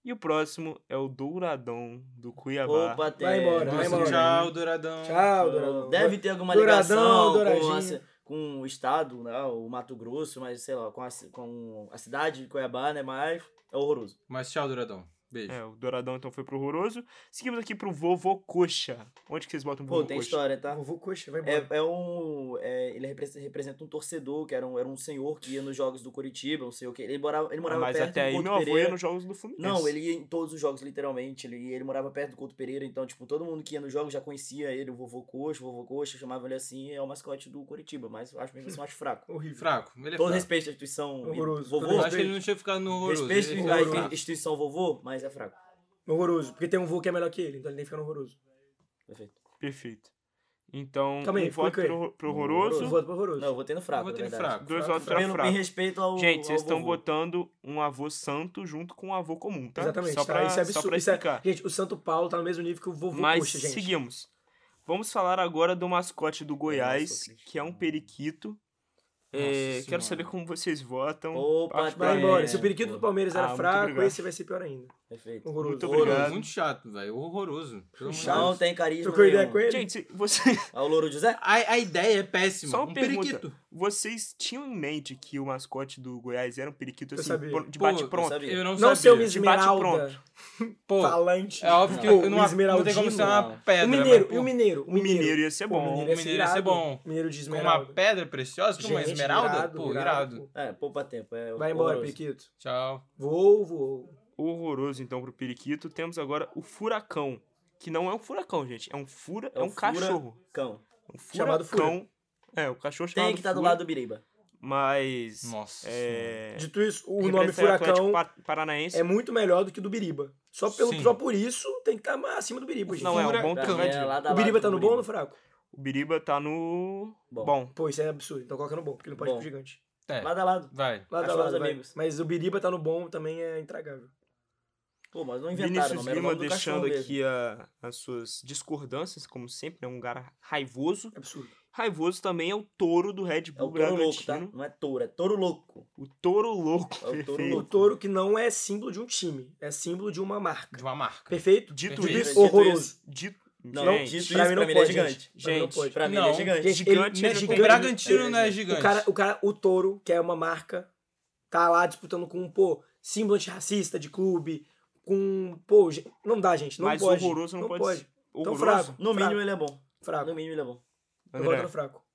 E o próximo é o Douradão do Cuiabá. Opa, tem. Vai embora, vai embora. tchau, Douradão. Tchau, Douradão. Deve ter alguma Douradão, ligação com, a com o estado, né? O Mato Grosso, mas sei lá, com a, com a cidade de Cuiabá, né? Mas é horroroso. Mas tchau, Douradão. Beijo. É, o Douradão então foi pro horroroso. Seguimos aqui pro Vovô Coxa. Onde que vocês botam o Pô, Vovô tem Coxa? história, tá? Vovô Coxa, vai embora. É, é um. é, ele representa, representa um torcedor, que era um, era um senhor que ia nos jogos do Curitiba, não sei o que. Ele morava, ele Ah, morava mas perto até do aí Couto meu avô Pereira. ia nos jogos do Fluminense. Não, ele ia em todos os jogos, literalmente. Ele, ele morava perto do Couto Pereira, então, tipo, todo mundo que ia nos jogos já conhecia ele, o vovô Coxa, o vovô Coxa, chamava ele assim, é o mascote do Curitiba, mas eu acho mesmo assim, eu acho fraco. *laughs* Horrível. Fraco. Ele é Todo fraco. respeito à instituição Horroroso. vovô, Eu acho que ele não tinha ficado no horroroso. respeito à instituição vovô, mas é fraco. Horroroso, porque tem um voo que é melhor que ele, então ele nem fica no horroroso. Perfeito. Perfeito. Então, Calma aí, um voto pro, pro No horroroso. Eu voto pro horroroso. Não, eu vou tendo fraco, Eu tendo verdade. fraco. Dois votos pra fraco. Em respeito ao Gente, ao vocês estão botando um avô santo junto com um avô comum, tá? Exatamente, Só tá? pra, Isso é só absurdo. pra Isso é-. Gente, o Santo Paulo tá no mesmo nível que o vovô Mas gente. seguimos. Vamos falar agora do mascote do Goiás, triste. que é um periquito. É, Nossa quero saber como vocês votam. Opa, Vai É, embora. Se o periquito do Palmeiras era Ah, fraco, esse vai ser pior ainda. Perfeito. Horroroso. Muito Horroroso, obrigado. muito chato, velho. Horroroso. Chato. Não tem carisma Trocou ideia com ele? Gente, você, *laughs* É o Louro José? A, a ideia é péssima. Só uma um pergunta. periquito. vocês tinham em mente que o mascote do Goiás era um periquito Eu assim, de Pô, bate eu. Eu não, Não sabia. ser uma De bate esmeralda *laughs* Pô, falante. é óbvio que Pô, eu não, o não tem como ser uma não. pedra. O mineiro, mas, o mineiro? O mineiro ia ser bom. o o mineiro ia ser mineiro ia ser bom. Mineiro de Com esmeralda. uma pedra preciosa, com uma esmeralda? irado, pô, irado. É, poupa tempo. É Vai embora, periquito. Tchau. Vou, vou. Horroroso, então, pro periquito. Temos agora o furacão. Que não é um furacão, gente. É um fura, é, É um um fura- cachorro. Cão. Um Chamado furacão. É, o cachorro chamado Tem que estar do fura, lado do Biriba. Mas. Nossa É. Dito isso, o nome Furacão Pa- Paranaense. é muito melhor do que o do Biriba. Só, pelo, Sim. só por isso tem que estar acima do Biriba, gente. Não, é um bom mim, é lado a O Biriba lado tá do no bom ou no fraco? O Biriba tá no. Bom. Bom. Pô, isso é absurdo. Então coloca no bom, porque não pode ir Bom. pro gigante. É, Lado a lado. vai. Lá da Cachorros lado, vai. amigos. Mas o Biriba tá no bom também é intragável. Pô, mas não inventaram, Vinícius Lima deixando aqui a- as suas discordâncias, como sempre, é um cara raivoso. É absurdo. Raivoso também é o touro do Red É Bull o touro louco, tá? Bragantino. Não é touro, é touro louco. O touro louco, É o touro perfeito. O louco. touro que não é símbolo de um time, é símbolo de uma marca. De uma marca. Perfeito? Dito Perfeito. isso, horroroso. dito, Não, gente, dito isso, pra pra mim mim, não é pode, gigante. gente. Pra mim não Gente, pode. Pra mim, Não. ele é gigante. Gente, Gigante, ele, é é O gigante. Bragantino não é É, gigante. O cara, o cara, o touro, que é uma marca, tá lá disputando com, pô, símbolo antirracista de clube, com, pô, não dá, gente, não mas pode. horroroso não, pode, ser. Então fraco. No mínimo, fraco, ele é bom. fraco. No mínimo, ele é bom. Eu André, voto no fraco.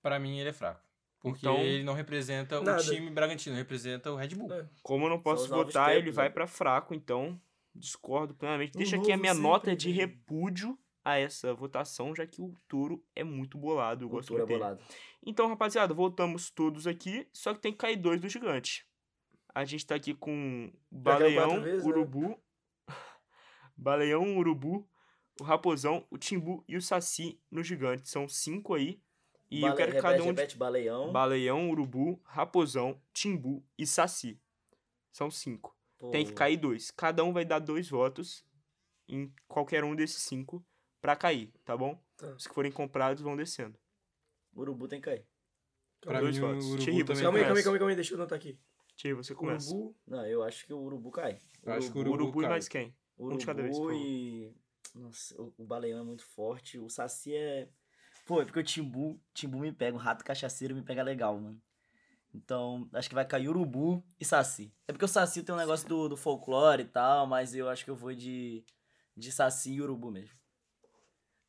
Pra mim, ele é fraco. Porque Então- ele não representa Nada. o time Bragantino, representa o Red Bull. É. como eu não posso votar, ele tempos, vai né? pra fraco, então discordo plenamente. Deixa aqui a minha nota de repúdio a essa votação, já que o touro é muito bolado, eu O gosto touro é bolado. Então, rapaziada, voltamos todos aqui, só que tem que cair dois do gigante. A gente tá aqui com caiu Baleão, vezes, né? Urubu, *laughs* Baleão, Urubu, o Raposão, o Timbu e o Saci no gigante. São cinco aí. E eu Bale- quero que repete, cada um... repete, baleão. Baleão, Urubu, Raposão, Timbu e Saci. São cinco. Pô, Tem que cair dois. Cada um vai dar dois votos em qualquer um desses cinco pra cair, tá bom? Tá. Os que forem comprados vão descendo. Urubu tem que cair. Pra Dois mim, o votos. Urubu também Calma aí, calma aí, começa. calma aí, calma aí, deixa eu anotar aqui. Tia, você começa. Urubu, Não, eu acho que o Urubu cai. Eu acho que o Urubu, Urubu e cai. mais quem? Um de cada vez, Urubu e. Nossa, o, o Baleão é muito forte. O Saci é. Pô, é porque o Timbu, Timbu me pega, o rato cachaceiro me pega legal, mano. Então, acho que vai cair Urubu e Saci. É porque o Saci tem um negócio do, do folclore e tal, mas eu acho que eu vou de, de Saci e Urubu mesmo.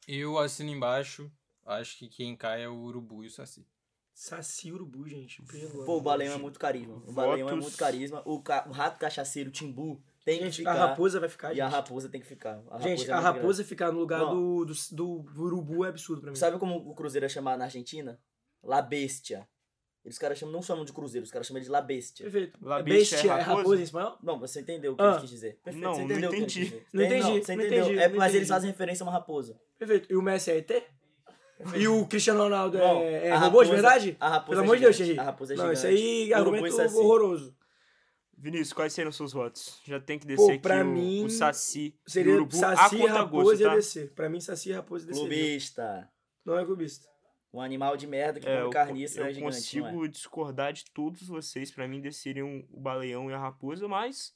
Eu assino embaixo. Acho que quem cai é o Urubu e o Saci. Saci Urubu, gente. Pelo Pô, o Baleão é muito carisma. O Baleão é muito carisma. O, ca- o rato cachaceiro, o Timbu, tem Gente, que ficar. a raposa vai ficar, E a raposa tem que ficar. A Gente, é a raposa ficar no lugar Não. do, do, do urubu é absurdo pra mim. grande. Sabe como o Cruzeiro é chamado na Argentina? La Bestia. Eles caras chamam, não chamam de Cruzeiro, os caras chamam de La Bestia. Perfeito. La é bestia é bestia, é raposa? em espanhol? Não, você entendeu o que Ah. eu quis dizer. Perfeito, Não, você não entendeu o que eu entendi. quis dizer. Não entendi, você não entendeu. entendi, É, não mas eles fazem referência a uma raposa. Perfeito. E o Messi é ET? E o Cristiano Ronaldo é, é a robô de raposa- verdade? A raposa Pelo é amor de Deus, Thierry. A raposa é Não, isso aí é argumento Saci. horroroso. Vinícius, quais seriam os seus votos? Já tem que Pô, descer aqui pra o, mim, o Saci e Seria o Urubu a Saci, conta Raposa e tá? ADC. Pra mim, Saci, Raposa e ADC. Clubista. Não é clubista. Um animal de merda que É, come eu, carniça eu é gigante, consigo não é? discordar de todos vocês. Pra mim, desceriam o Baleão e a Raposa, mas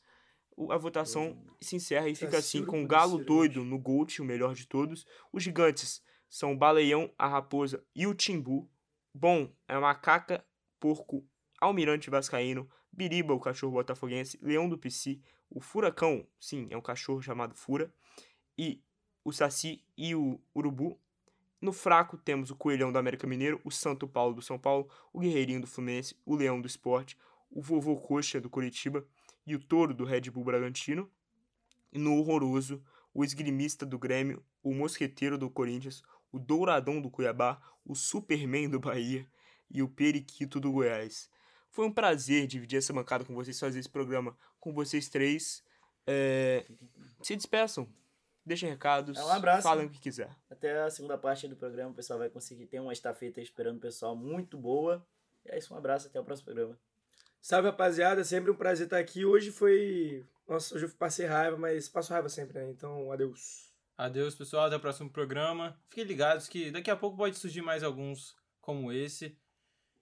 o- a votação se encerra e fica Saci, assim com o Galo Doido no Gold, o melhor de todos. Os gigantes são o Baleão, a Raposa e o Timbu. Bom, é a Macaca, Porco, Almirante Vascaíno, Biriba, o cachorro botafoguense, Leão do Pici, o Furacão, sim, é um cachorro chamado Fura, e o Saci e o Urubu. No fraco temos o Coelhão do América Mineiro, o Santo Paulo do São Paulo, o Guerreirinho do Fluminense, o Leão do Esporte, o Vovô Coxa do Curitiba e o Touro do Red Bull Bragantino. E no horroroso, o Esgrimista do Grêmio, o Mosqueteiro do Corinthians, o Douradão do Cuiabá, o Superman do Bahia e o Periquito do Goiás. Foi um prazer dividir essa bancada com vocês, fazer esse programa com vocês três. É, Se despeçam, deixem recados, É um abraço, falem né? o que quiser. Até a segunda parte do programa o pessoal vai conseguir ter uma estafeta esperando o pessoal muito boa. E é isso, um abraço, até o próximo programa. Salve, rapaziada. Sempre um prazer estar aqui. Hoje foi... Nossa, hoje eu passei raiva, mas passo raiva sempre, né? Então, adeus. Adeus, pessoal. Até o próximo programa. Fiquem ligados que daqui a pouco pode surgir mais alguns como esse.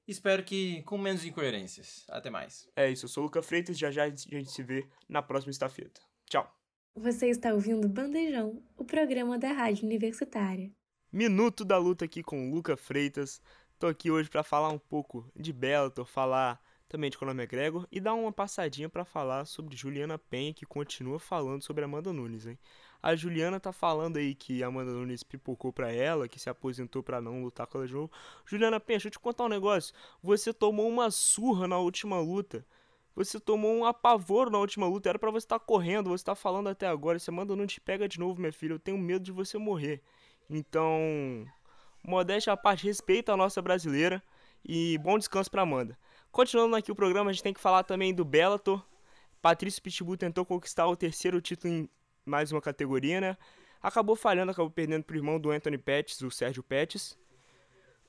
Espero que com menos incoerências. Até mais. É isso, eu sou o Luca Freitas, já já a gente se vê na próxima estafeta. Tchau. Você está ouvindo Bandejão, o programa da Rádio Universitária. Minuto da luta aqui com o Luca Freitas. Tô aqui hoje para falar um pouco de Bellator, falar também de Conor McGregor e dar uma passadinha para falar sobre Juliana Penha, que continua falando sobre Amanda Nunes, hein? A Juliana tá falando aí que a Amanda Nunes pipocou pra ela, que se aposentou para não lutar com ela de novo. Juliana Penha, deixa eu te contar um negócio. Você tomou uma surra na última luta. Você tomou um apavoro na última luta. Era para você estar tá correndo, você tá falando até agora. A Amanda Nunes pega de novo, minha filha, eu tenho medo de você morrer. Então, modéstia à parte, respeita a nossa brasileira e bom descanso pra Amanda. Continuando aqui o programa, a gente tem que falar também do Bellator. Patrício Pitbull tentou conquistar o terceiro título em mais uma categoria, né? Acabou falhando, acabou perdendo pro irmão do Anthony Pettis, o Sérgio Pettis.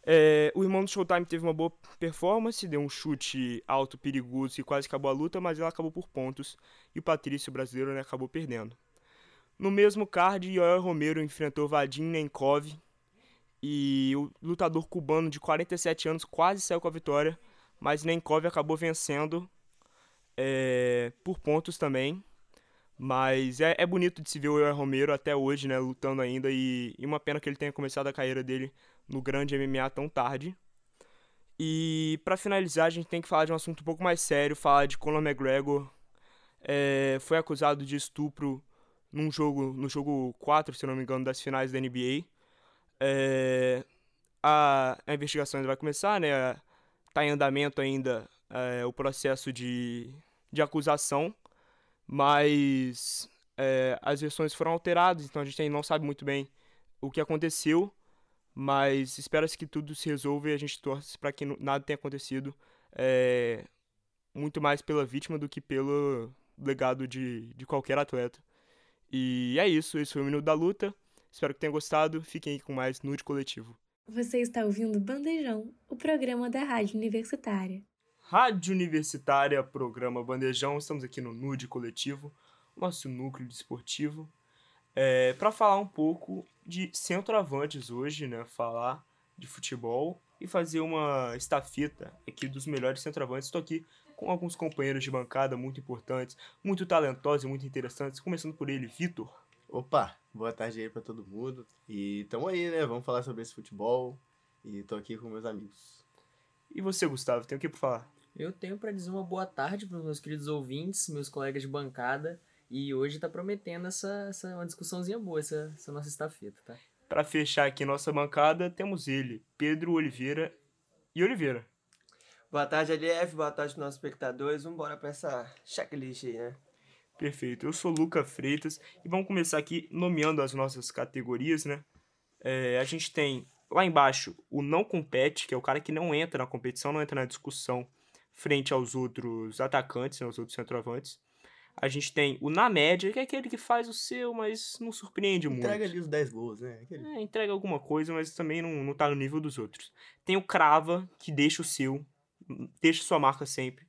É, o irmão do Showtime teve uma boa performance, deu um chute alto, perigoso e quase acabou a luta, mas ela acabou por pontos e o Patrício brasileiro né, acabou perdendo. No mesmo card, Yoel Romero enfrentou Vadim Nenkov e o lutador cubano de 47 anos quase saiu com a vitória, mas Nenkov acabou vencendo é, por pontos também. Mas é, é bonito de se ver o Yoel Romero até hoje, né, lutando ainda, e, e uma pena que ele tenha começado a carreira dele no grande MMA tão tarde. E para finalizar, a gente tem que falar de um assunto um pouco mais sério, falar de Conor McGregor. É, foi acusado de estupro num jogo, no jogo 4, se não me engano, das finais da NBA. É, a, a investigação ainda vai começar, né? Tá em andamento ainda é, o processo de, de acusação mas é, as versões foram alteradas, então a gente não sabe muito bem o que aconteceu, mas espera-se que tudo se resolva e a gente torce para que nada tenha acontecido, é, muito mais pela vítima do que pelo legado de, de qualquer atleta. E é isso, esse foi o Minuto da Luta. Espero que tenham gostado. Fiquem aí com mais Nude Coletivo. Você está ouvindo Bandejão, o programa da Rádio Universitária. Rádio Universitária, programa Bandejão. Estamos aqui no Nude Coletivo, nosso núcleo desportivo, é, para falar um pouco de centroavantes hoje, né? Falar de futebol e fazer uma estafeta aqui dos melhores centroavantes. Estou aqui com alguns companheiros de bancada muito importantes, muito talentosos e muito interessantes. Começando por ele, Vitor. Opa, boa tarde aí para todo mundo. E tamo aí, né? Vamos falar sobre esse futebol. E tô aqui com meus amigos. E você, Gustavo, tem o que para falar? Eu tenho para dizer uma boa tarde para os meus queridos ouvintes, meus colegas de bancada. E hoje tá prometendo essa, essa uma discussãozinha boa, essa, essa nossa estafeta, tá? Para fechar aqui nossa bancada, temos ele, Pedro Oliveira e Oliveira. Boa tarde, LF, boa tarde, nossos espectadores. Vamos embora para essa checklist aí, né? Perfeito. Eu sou Luca Freitas e vamos começar aqui nomeando as nossas categorias, né? É, a gente tem lá embaixo o não compete, que é o cara que não entra na competição, não entra na discussão frente aos outros atacantes, né, aos outros centroavantes. A gente tem o na média, que é aquele que faz o seu, mas não surpreende entrega muito. Entrega ali os 10 gols, né? Aquele... É, entrega alguma coisa, mas também não, não tá no nível dos outros. Tem o crava, que deixa o seu, deixa sua marca sempre.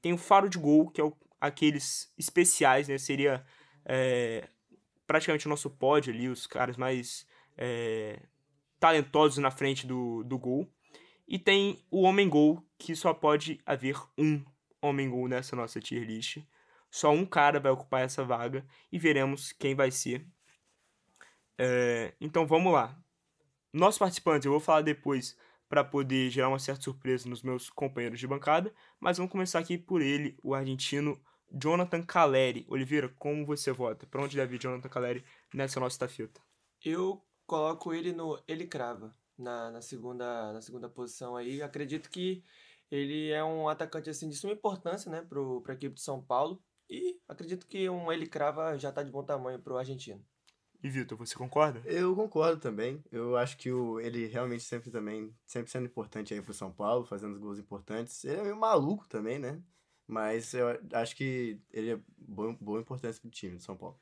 Tem o faro de gol, que é o, aqueles especiais, né? Seria é, praticamente o nosso pódio ali, os caras mais é, talentosos na frente do, do gol. E tem o homem gol, que só pode haver um homem gol nessa nossa tier list. Só um cara vai ocupar essa vaga e veremos quem vai ser. É, então vamos lá. Nossos participantes, eu vou falar depois para poder gerar uma certa surpresa nos meus companheiros de bancada, mas vamos começar aqui por ele, o argentino Jonathan Caleri. Oliveira, como você vota? Para onde deve Jonathan Caleri nessa nossa estafeta? Eu coloco ele no Ele Crava na, na, segunda, na segunda posição aí. Acredito que ele é um atacante assim, de suma importância né, para a equipe de São Paulo. E acredito que um ele crava já está de bom tamanho para o argentino. E Vitor, você concorda? Eu concordo também. Eu acho que o, ele realmente sempre também, sempre sendo importante aí pro São Paulo, fazendo os gols importantes. Ele é meio maluco também, né? Mas eu acho que ele é boa, boa importância pro time de São Paulo.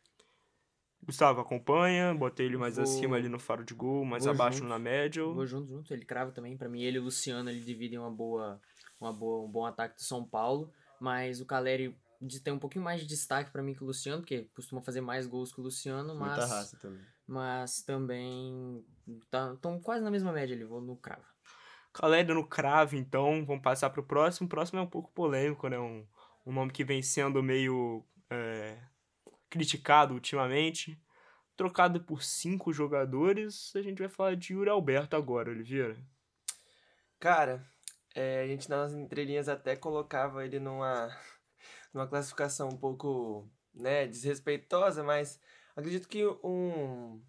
Gustavo acompanha, botei ele mais vou... acima ali no faro de gol, mais vou abaixo junto. na média. Vou junto, junto. Ele crava também. para mim, ele e o Luciano, ele dividem uma boa, uma boa, um bom ataque do São Paulo. Mas o Caleri tem um pouquinho mais de destaque para mim que o Luciano, porque costuma fazer mais gols que o Luciano, mas... Muita raça também. Mas também estão tá, quase na mesma média ali, vou no cravo. Caleri no cravo, então, vamos passar pro próximo. O próximo é um pouco polêmico, né? Um, um nome que vem sendo meio é, criticado ultimamente. Trocado por cinco jogadores, a gente vai falar de Yuri Alberto agora, Oliveira. Cara, é, a gente nas entrelinhas até colocava ele numa, *laughs* numa classificação um pouco né, desrespeitosa, mas acredito que um,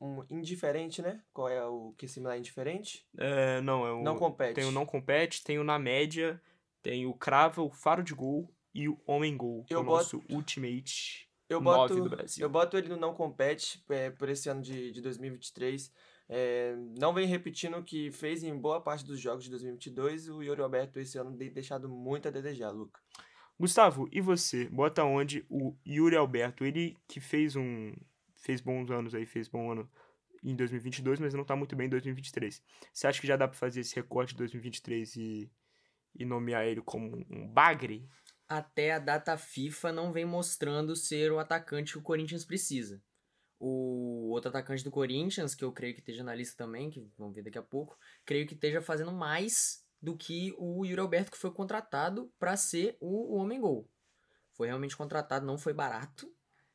um indiferente, né? Qual é o que é similar a indiferente? É, não, é o. Não compete. Tem o não compete, tem o na média, tem o crava, o faro de gol e o homem gol. Eu o boto- nosso ultimate Eu 9 boto, do Brasil. eu boto ele no não compete é, por esse ano de, de 2023. É, não vem repetindo o que fez em boa parte dos jogos de 2022. O Yuri Alberto esse ano tem deixado muito a desejar, Luca. Gustavo, e você? Bota onde o Yuri Alberto, ele que fez um. fez bons anos aí, fez bom ano em 2022, mas não tá muito bem em 2023. Você acha que já dá pra fazer esse recorte de 2023 e, e nomear ele como um bagre? até a data FIFA não vem mostrando ser o atacante que o Corinthians precisa. O outro atacante do Corinthians, que eu creio que esteja na lista também, que vamos ver daqui a pouco, creio que esteja fazendo mais do que o Yuri Alberto, que foi contratado para ser o, o homem gol. Foi realmente contratado, não foi barato.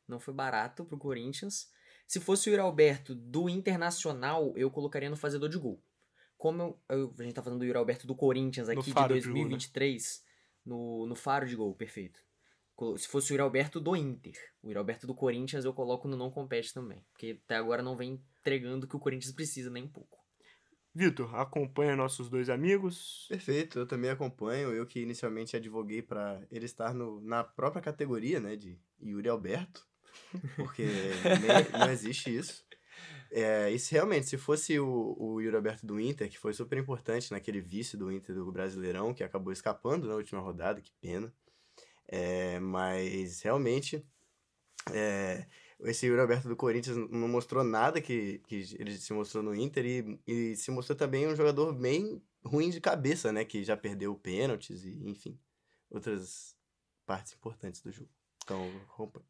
Não foi barato pro Corinthians. Se fosse o Yuri Alberto do Internacional, eu colocaria no fazedor de gol. Como eu, eu- a gente tá falando do Yuri Alberto do Corinthians aqui de faro de gol, né? 2023, no, no faro de gol, perfeito. Se fosse o Yuri Alberto do Inter, o Yuri Alberto do Corinthians eu coloco no não compete também. Porque até agora não vem entregando o que o Corinthians precisa nem um pouco. Vitor, acompanha nossos dois amigos. Perfeito, eu também acompanho. Eu que inicialmente advoguei para ele estar no, na própria categoria, né, de Yuri Alberto, porque *laughs* nem- não existe isso. É, e se realmente, se fosse o, o Yuri Alberto do Inter, que foi super importante naquele vice do Inter do Brasileirão, que acabou escapando na última rodada, que pena. É, mas realmente, é, esse Yuri Alberto do Corinthians não mostrou nada que, que ele se mostrou no Inter e, e se mostrou também um jogador bem ruim de cabeça, né? Que já perdeu pênaltis e, enfim, outras partes importantes do jogo. Então, acompanha.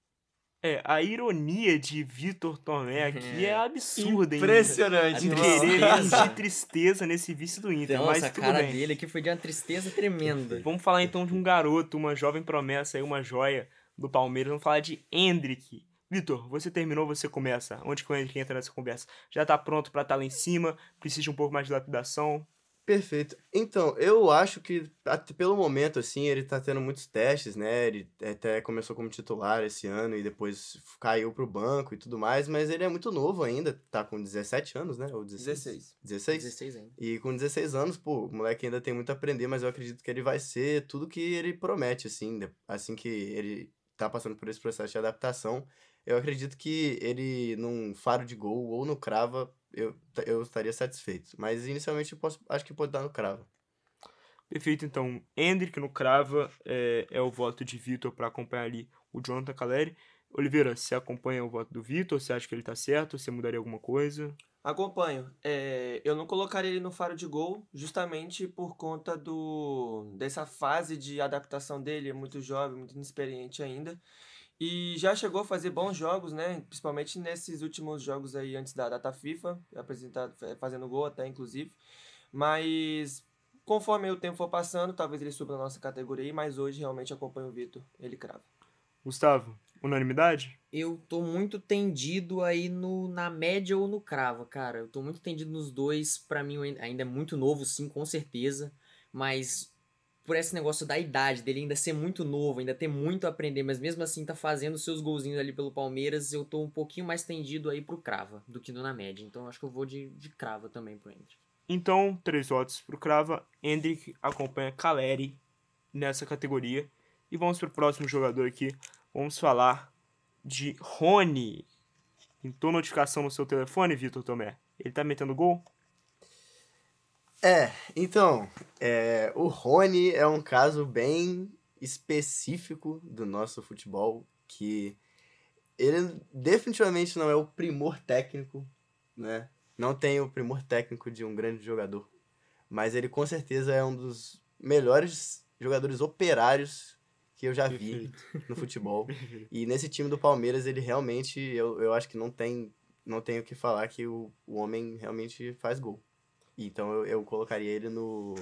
É, a ironia de Vitor Tomé aqui é absurda, hein? Impressionante, De querer de tristeza nesse vice do Inter, Nossa, mas a tudo cara bem. dele aqui foi de uma tristeza tremenda. Vamos falar então de um garoto, uma jovem promessa aí, uma joia do Palmeiras. Vamos falar de Hendrick. Vitor, você terminou, você começa. Onde que o Hendrick entra nessa conversa? Já tá pronto pra estar lá em cima? Precisa de um pouco mais de lapidação? Perfeito. Então, eu acho que, até pelo momento, assim, ele tá tendo muitos testes, né? Ele até começou como titular esse ano e depois caiu pro banco e tudo mais, mas ele é muito novo ainda, tá com 17 anos, né? Ou 16? 16. 16? 16 ainda. E com 16 anos, pô, o moleque ainda tem muito a aprender, mas eu acredito que ele vai ser tudo que ele promete, assim, assim que ele tá passando por esse processo de adaptação. Eu acredito que ele, num faro de gol ou no crava, eu, eu estaria satisfeito. Mas inicialmente eu posso, acho que pode dar no crava. Perfeito, então. Hendrick no crava é, é o voto de Vitor pra acompanhar ali o Jonathan Caleri. Oliveira, você acompanha o voto do Vitor? Você acha que ele tá certo? Você mudaria alguma coisa? Acompanho. É, eu não colocaria ele no faro de gol, justamente por conta do dessa fase de adaptação dele, é muito jovem, muito inexperiente ainda. E já chegou a fazer bons jogos, né? Principalmente nesses últimos jogos aí antes da data FIFA, apresentado, eh, fazendo gol até, inclusive. Mas conforme o tempo for passando, talvez ele suba na nossa categoria, aí, mas hoje realmente acompanho o Vitor, ele crava. Gustavo, unanimidade? Eu tô muito tendido aí no, na média ou no cravo, cara. Eu tô muito tendido nos dois. Pra mim ainda é muito novo, sim, com certeza. Mas por esse negócio da idade dele ainda ser muito novo, ainda ter muito a aprender, mas mesmo assim tá fazendo seus golzinhos ali pelo Palmeiras, eu tô um pouquinho mais tendido aí pro crava do que no na média. Então acho que eu vou de, de crava também pro Hendrick. Então, três votos pro Crava. Hendrick acompanha Caleri nessa categoria. E vamos pro próximo jogador aqui. Vamos falar de Rony. Pintou notificação no seu telefone, Vitor Tomé? Ele tá metendo gol? É, então, é, o Rony é um caso bem específico do nosso futebol, que ele definitivamente não é o primor técnico, né? Não tem o primor técnico de um grande jogador, mas ele com certeza é um dos melhores jogadores operários que eu já vi no futebol. *laughs* E nesse time do Palmeiras, ele realmente, eu, eu acho que não tem, não tem o que falar que o, o homem realmente faz gol. Então eu, eu colocaria ele no.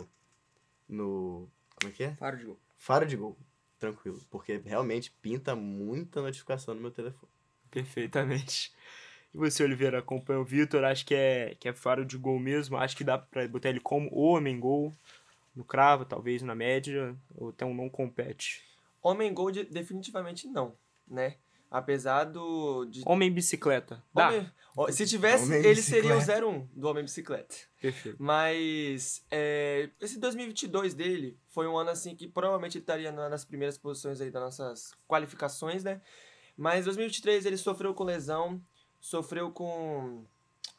No. Como é que é? Faro de gol. Faro de gol. Tranquilo. Porque realmente pinta muita notificação no meu telefone. Perfeitamente. E você, Oliveira, acompanha o Vitor? Acho que é, que é faro de gol mesmo. Acho que dá pra botar ele como homem gol no cravo, talvez na média, ou até um não compete. Homem gol de- definitivamente não, né? Apesar do. De... Homem bicicleta. Dá? Homem- Se tivesse, Homem ele seria o bicicleta. 01 do Homem Bicicleta. Perfeito. Mas é, esse 2022 dele foi um ano assim que provavelmente ele estaria na- nas primeiras posições aí das nossas qualificações, né? Mas 2023 ele sofreu com lesão, sofreu com,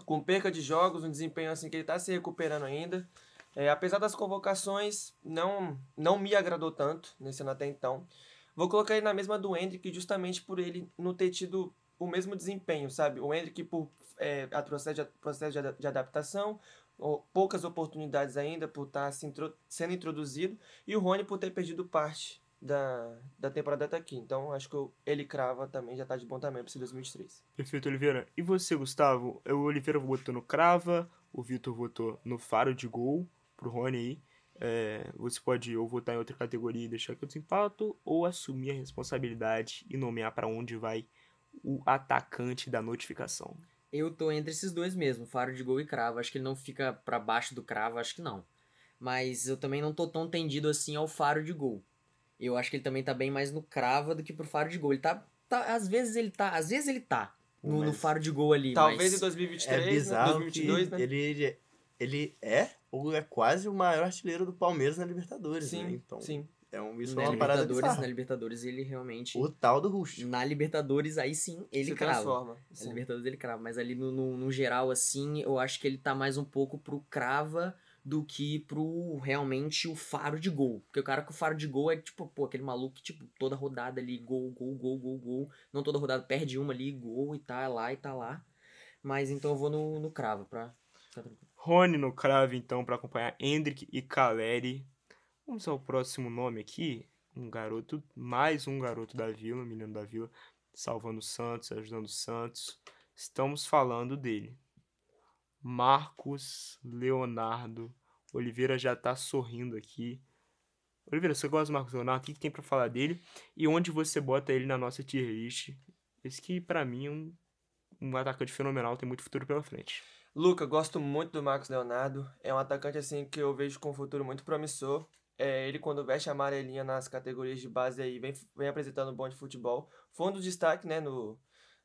com perca de jogos, um desempenho assim que ele está se recuperando ainda. É, apesar das convocações, não, não me agradou tanto nesse ano até então. Vou colocar ele na mesma do Hendrick justamente por ele não ter tido o mesmo desempenho, sabe? O Hendrick por é, a processo, de, processo de, de adaptação, ou poucas oportunidades ainda por estar se intro- sendo introduzido, e o Rony por ter perdido parte da, da temporada até aqui. Então acho que o- ele crava também, já tá de bom tamanho para esse 2023. Perfeito, Oliveira. E você, Gustavo? O Oliveira votou no crava, o Vitor votou no faro de gol pro Rony aí. É, você pode ou votar em outra categoria e deixar que eu desempato, ou assumir a responsabilidade e nomear para onde vai o atacante da notificação. Eu tô entre esses dois mesmo, faro de gol e cravo. Acho que ele não fica pra baixo do cravo, acho que não. Mas eu também não tô tão tendido assim ao faro de gol. Eu acho que ele também tá bem mais no crava do que pro faro de gol. Ele tá, tá às vezes ele tá, às vezes ele tá no, no faro de gol ali, Talvez mas... em 2023, É né? bizarro 2022, que né? ele, ele, ele é ou é quase o maior artilheiro do Palmeiras na Libertadores, Sim, né? Então, sim. é um, isso na é uma parada bizarra. na Libertadores ele realmente O tal do Rush. na Libertadores aí sim ele se crava. transforma. Na sim. Libertadores ele crava, mas ali no, no, no geral, assim, eu acho que ele tá mais um pouco pro crava do que pro realmente o faro de gol. Porque o cara com o faro de gol é tipo, pô, aquele maluco que, tipo, toda rodada ali, gol, gol, gol, gol, gol. Não toda rodada perde uma ali, gol e tá lá e tá lá. Mas então eu vou no, no cravo pra. ficar tranquilo. Rony no crave, então, para acompanhar Hendrick e Caleri. Vamos ao próximo nome aqui. Um garoto, mais um garoto da Vila, menino da Vila, salvando o Santos, ajudando o Santos. Estamos falando dele. Marcos Leonardo. Oliveira já tá sorrindo aqui. Oliveira, você gosta do Marcos Leonardo? O que que tem pra falar dele? E onde você bota ele na nossa tier list? Esse que, pra mim, é um, um atacante fenomenal, tem muito futuro pela frente. Luca, gosto muito do Marcos Leonardo. É um atacante assim que eu vejo com um futuro muito promissor. É, ele, quando veste a amarelinha nas categorias de base aí, vem, vem apresentando um bom de futebol. Foi um dos destaques, né, no,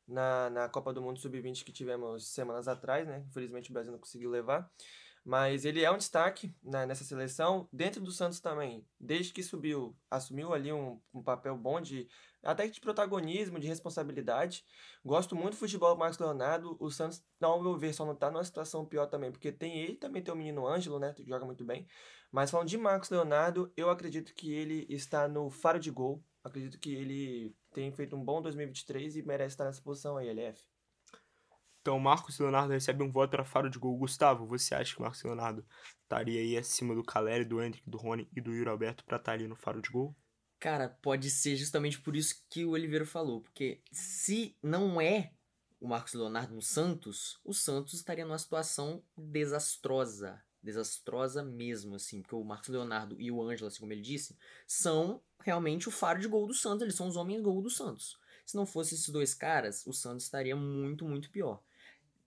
na, na Copa do Mundo Sub-20 que tivemos semanas atrás, né? Infelizmente o Brasil não conseguiu levar. Mas ele é um destaque né, nessa seleção, dentro do Santos também. Desde que subiu, assumiu ali um, um papel bom de até de protagonismo, de responsabilidade. Gosto muito do futebol do Marcos Leonardo. O Santos, ao meu ver, só não tá numa situação pior também, porque tem ele, também tem o menino Ângelo, né? Que joga muito bem. Mas falando de Marcos Leonardo, eu acredito que ele está no faro de gol. Acredito que ele tem feito um bom 2023 e merece estar nessa posição aí, LF. Então, Marcos Leonardo recebe um voto para faro de gol. Gustavo, você acha que Marcos Leonardo estaria aí acima do Caleri, do Hendrick, do Rony e do Yuri Alberto para estar ali no faro de gol? Cara, pode ser justamente por isso que o Oliveira falou. Porque se não é o Marcos Leonardo no Santos, o Santos estaria numa situação desastrosa. Desastrosa mesmo, assim. Porque o Marcos Leonardo e o Ângelo, assim como ele disse, são realmente o faro de gol do Santos. Eles são os homens gol do Santos. Se não fosse esses dois caras, o Santos estaria muito, muito pior.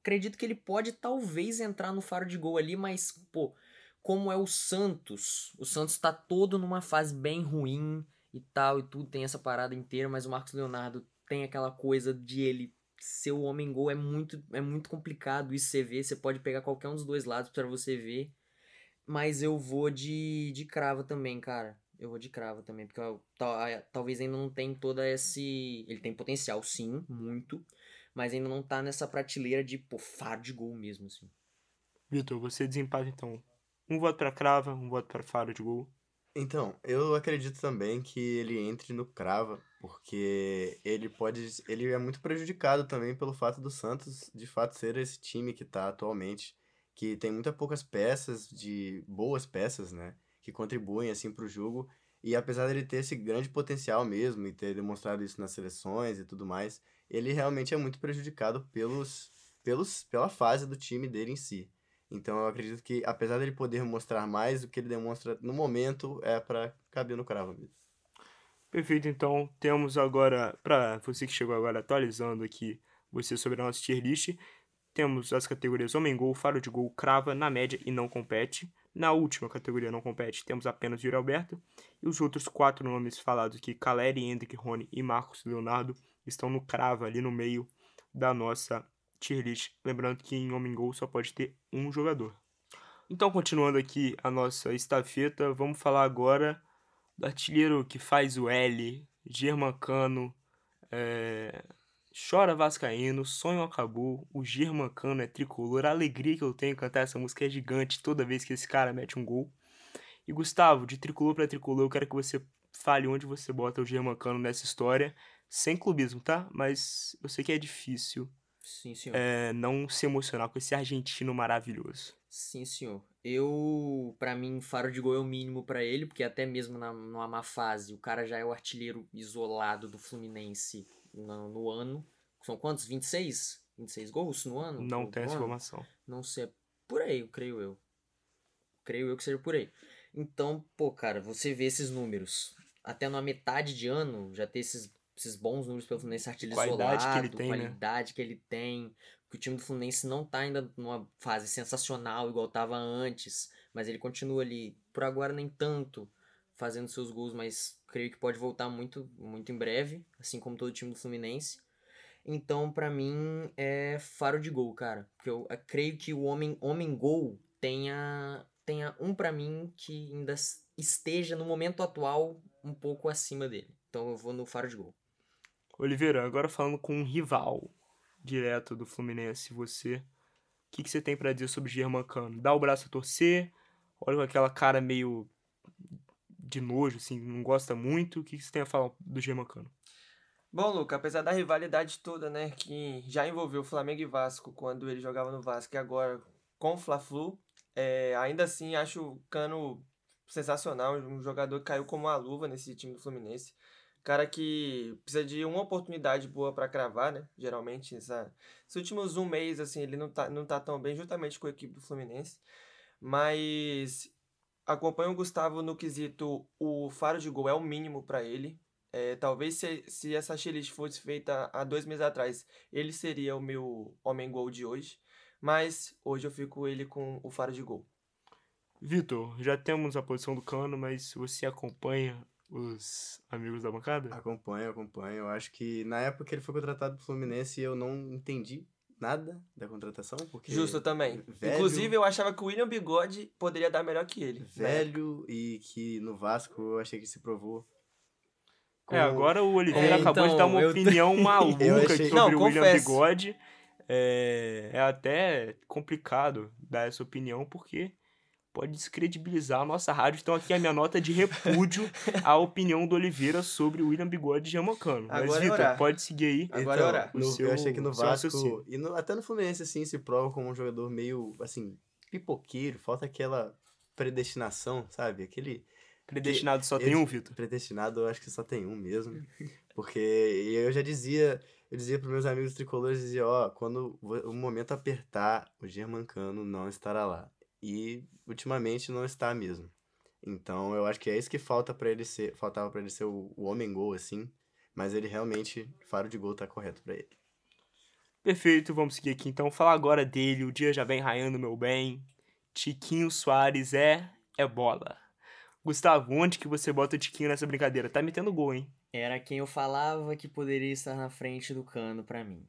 Acredito que ele pode talvez entrar no faro de gol ali, mas, pô, como é o Santos, o Santos tá todo numa fase bem ruim e tal, e tudo, tem essa parada inteira, mas o Marcos Leonardo tem aquela coisa de ele ser o homem gol, é muito, é muito complicado isso você você pode pegar qualquer um dos dois lados pra você ver, mas eu vou de, de cravo também, cara. Eu vou de cravo também, porque eu- talvez ainda não tem toda esse... Ele tem potencial, sim, muito, mas ainda não tá nessa prateleira de, pô, faro de gol mesmo, assim. Vitor, você desempata então. Um voto para crava, um voto para faro de gol. Então, eu acredito também que ele entre no crava, porque ele pode. Ele é muito prejudicado também pelo fato do Santos, de fato, ser esse time que tá atualmente, que tem muitas poucas peças, de boas peças, né? Que contribuem, assim, pro jogo. E apesar dele ter esse grande potencial mesmo, e ter demonstrado isso nas seleções e tudo mais, ele realmente é muito prejudicado pelos, pelos, pela fase do time dele em si. Então eu acredito que, apesar dele poder mostrar mais, o que ele demonstra no momento é pra caber no cravo mesmo. Perfeito, então temos agora, para você que chegou agora atualizando aqui você sobre a nossa tier list, temos as categorias Homem Gol, Faro de Gol, Crava, na média e não compete. Na última categoria não compete, temos apenas Yuri Alberto. E os outros quatro nomes falados aqui, Caleri, Hendrick, Rony e Marcos Leonardo, estão no Crava, ali no meio da nossa tier list. Lembrando que em Homem Gol só pode ter um jogador. Então, continuando aqui a nossa estafeta, vamos falar agora do artilheiro que faz o L, Germancano, é... Chora Vascaíno, Sonho Acabou, o Germancano é tricolor, a alegria que eu tenho em cantar essa música é gigante toda vez que esse cara mete um gol. E Gustavo, de tricolor para tricolor, eu quero que você fale onde você bota o Germancano nessa história, sem clubismo, tá? Mas eu sei que é difícil Sim, senhor. é, não se emocionar com esse argentino maravilhoso. Sim, senhor. Eu, pra mim, faro de gol é o mínimo pra ele, porque até mesmo na, numa má fase, o cara já é o artilheiro isolado do Fluminense no, no ano. São quantos? 26? 26 gols no ano? Não tem essa informação. Não sei, por aí, eu creio eu. Creio eu que seja por aí. Então, pô, cara, você vê esses números. Até na metade de ano, já ter esses, esses bons números pelo Fluminense artilheiro Qualidade que ele isolado, tem, né? qualidade que ele tem. Que o time do Fluminense não tá ainda numa fase sensacional igual tava antes. Mas ele continua ali, por agora nem tanto, fazendo seus gols, mas creio que pode voltar muito, muito em breve, assim como todo o time do Fluminense. Então, pra mim, é faro de gol, cara. Porque eu eh, creio que o homem, homem gol tenha, tenha um pra mim que ainda esteja no momento atual um pouco acima dele. Então eu vou no faro de gol. Oliveira, agora falando com um rival direto do Fluminense, você, o que, que você tem pra dizer sobre Germancano? Dá o braço a torcer? Olha com aquela cara meio de nojo, assim, não gosta muito. O que, que você tem a falar do Germancano? Bom, Luca, apesar da rivalidade toda, né, que já envolveu Flamengo e Vasco quando ele jogava no Vasco e agora com o Fla-Flu, é, ainda assim acho o Cano sensacional, um jogador que caiu como uma luva nesse time do Fluminense. Cara que precisa de uma oportunidade boa pra cravar, né? Geralmente, esses últimos um mês, assim, ele não tá, não tá tão bem, justamente com a equipe do Fluminense. Mas acompanho o Gustavo no quesito o faro de gol é o mínimo pra ele. É, talvez se, se essa checklist fosse feita há dois meses atrás, ele seria o meu homem gol de hoje. Mas hoje eu fico ele com o faro de gol. Vitor, já temos a posição do Cano, mas você acompanha os amigos da bancada? Acompanho, acompanho. Eu acho que na época que ele foi contratado pro Fluminense, eu não entendi nada da contratação, porque... Justo também. velho- Inclusive, eu achava que o William Bigode poderia dar melhor que ele. né? Velho e que no Vasco eu achei que se provou. É, agora o Oliveira É, acabou de então, dar uma eu- opinião *laughs* maluca achei- sobre Não, o William confesso. Bigode. É, é até complicado dar essa opinião, porque pode descredibilizar a nossa rádio. Então aqui é a minha nota de repúdio à opinião do Oliveira sobre o William Bigode Jamocano. Mas, é Vitor, orar. pode seguir aí. Agora é orar. o no- seu- eu achei que no Vasco e no- até no Fluminense, assim, se prova como um jogador meio, assim, pipoqueiro. Falta aquela predestinação, sabe? Aquele Predestinado só tem um, Vitor. predestinado, eu acho que só tem um mesmo. Porque eu já dizia, eu dizia pros meus amigos tricolores, dizia, ó, quando o momento apertar, o Germancano não estará lá. E ultimamente não está mesmo. Então eu acho que é isso que falta para ele ser, faltava para ele ser o, o homem gol assim, mas ele realmente faro de gol tá correto para ele. Perfeito, vamos seguir aqui então. Falar agora dele, o dia já vem raiando, meu bem. Tiquinho Soares é é bola. Gustavo, onde que você bota o Tiquinho nessa brincadeira? Tá metendo gol, hein? Era quem eu falava que poderia estar na frente do Cano pra mim.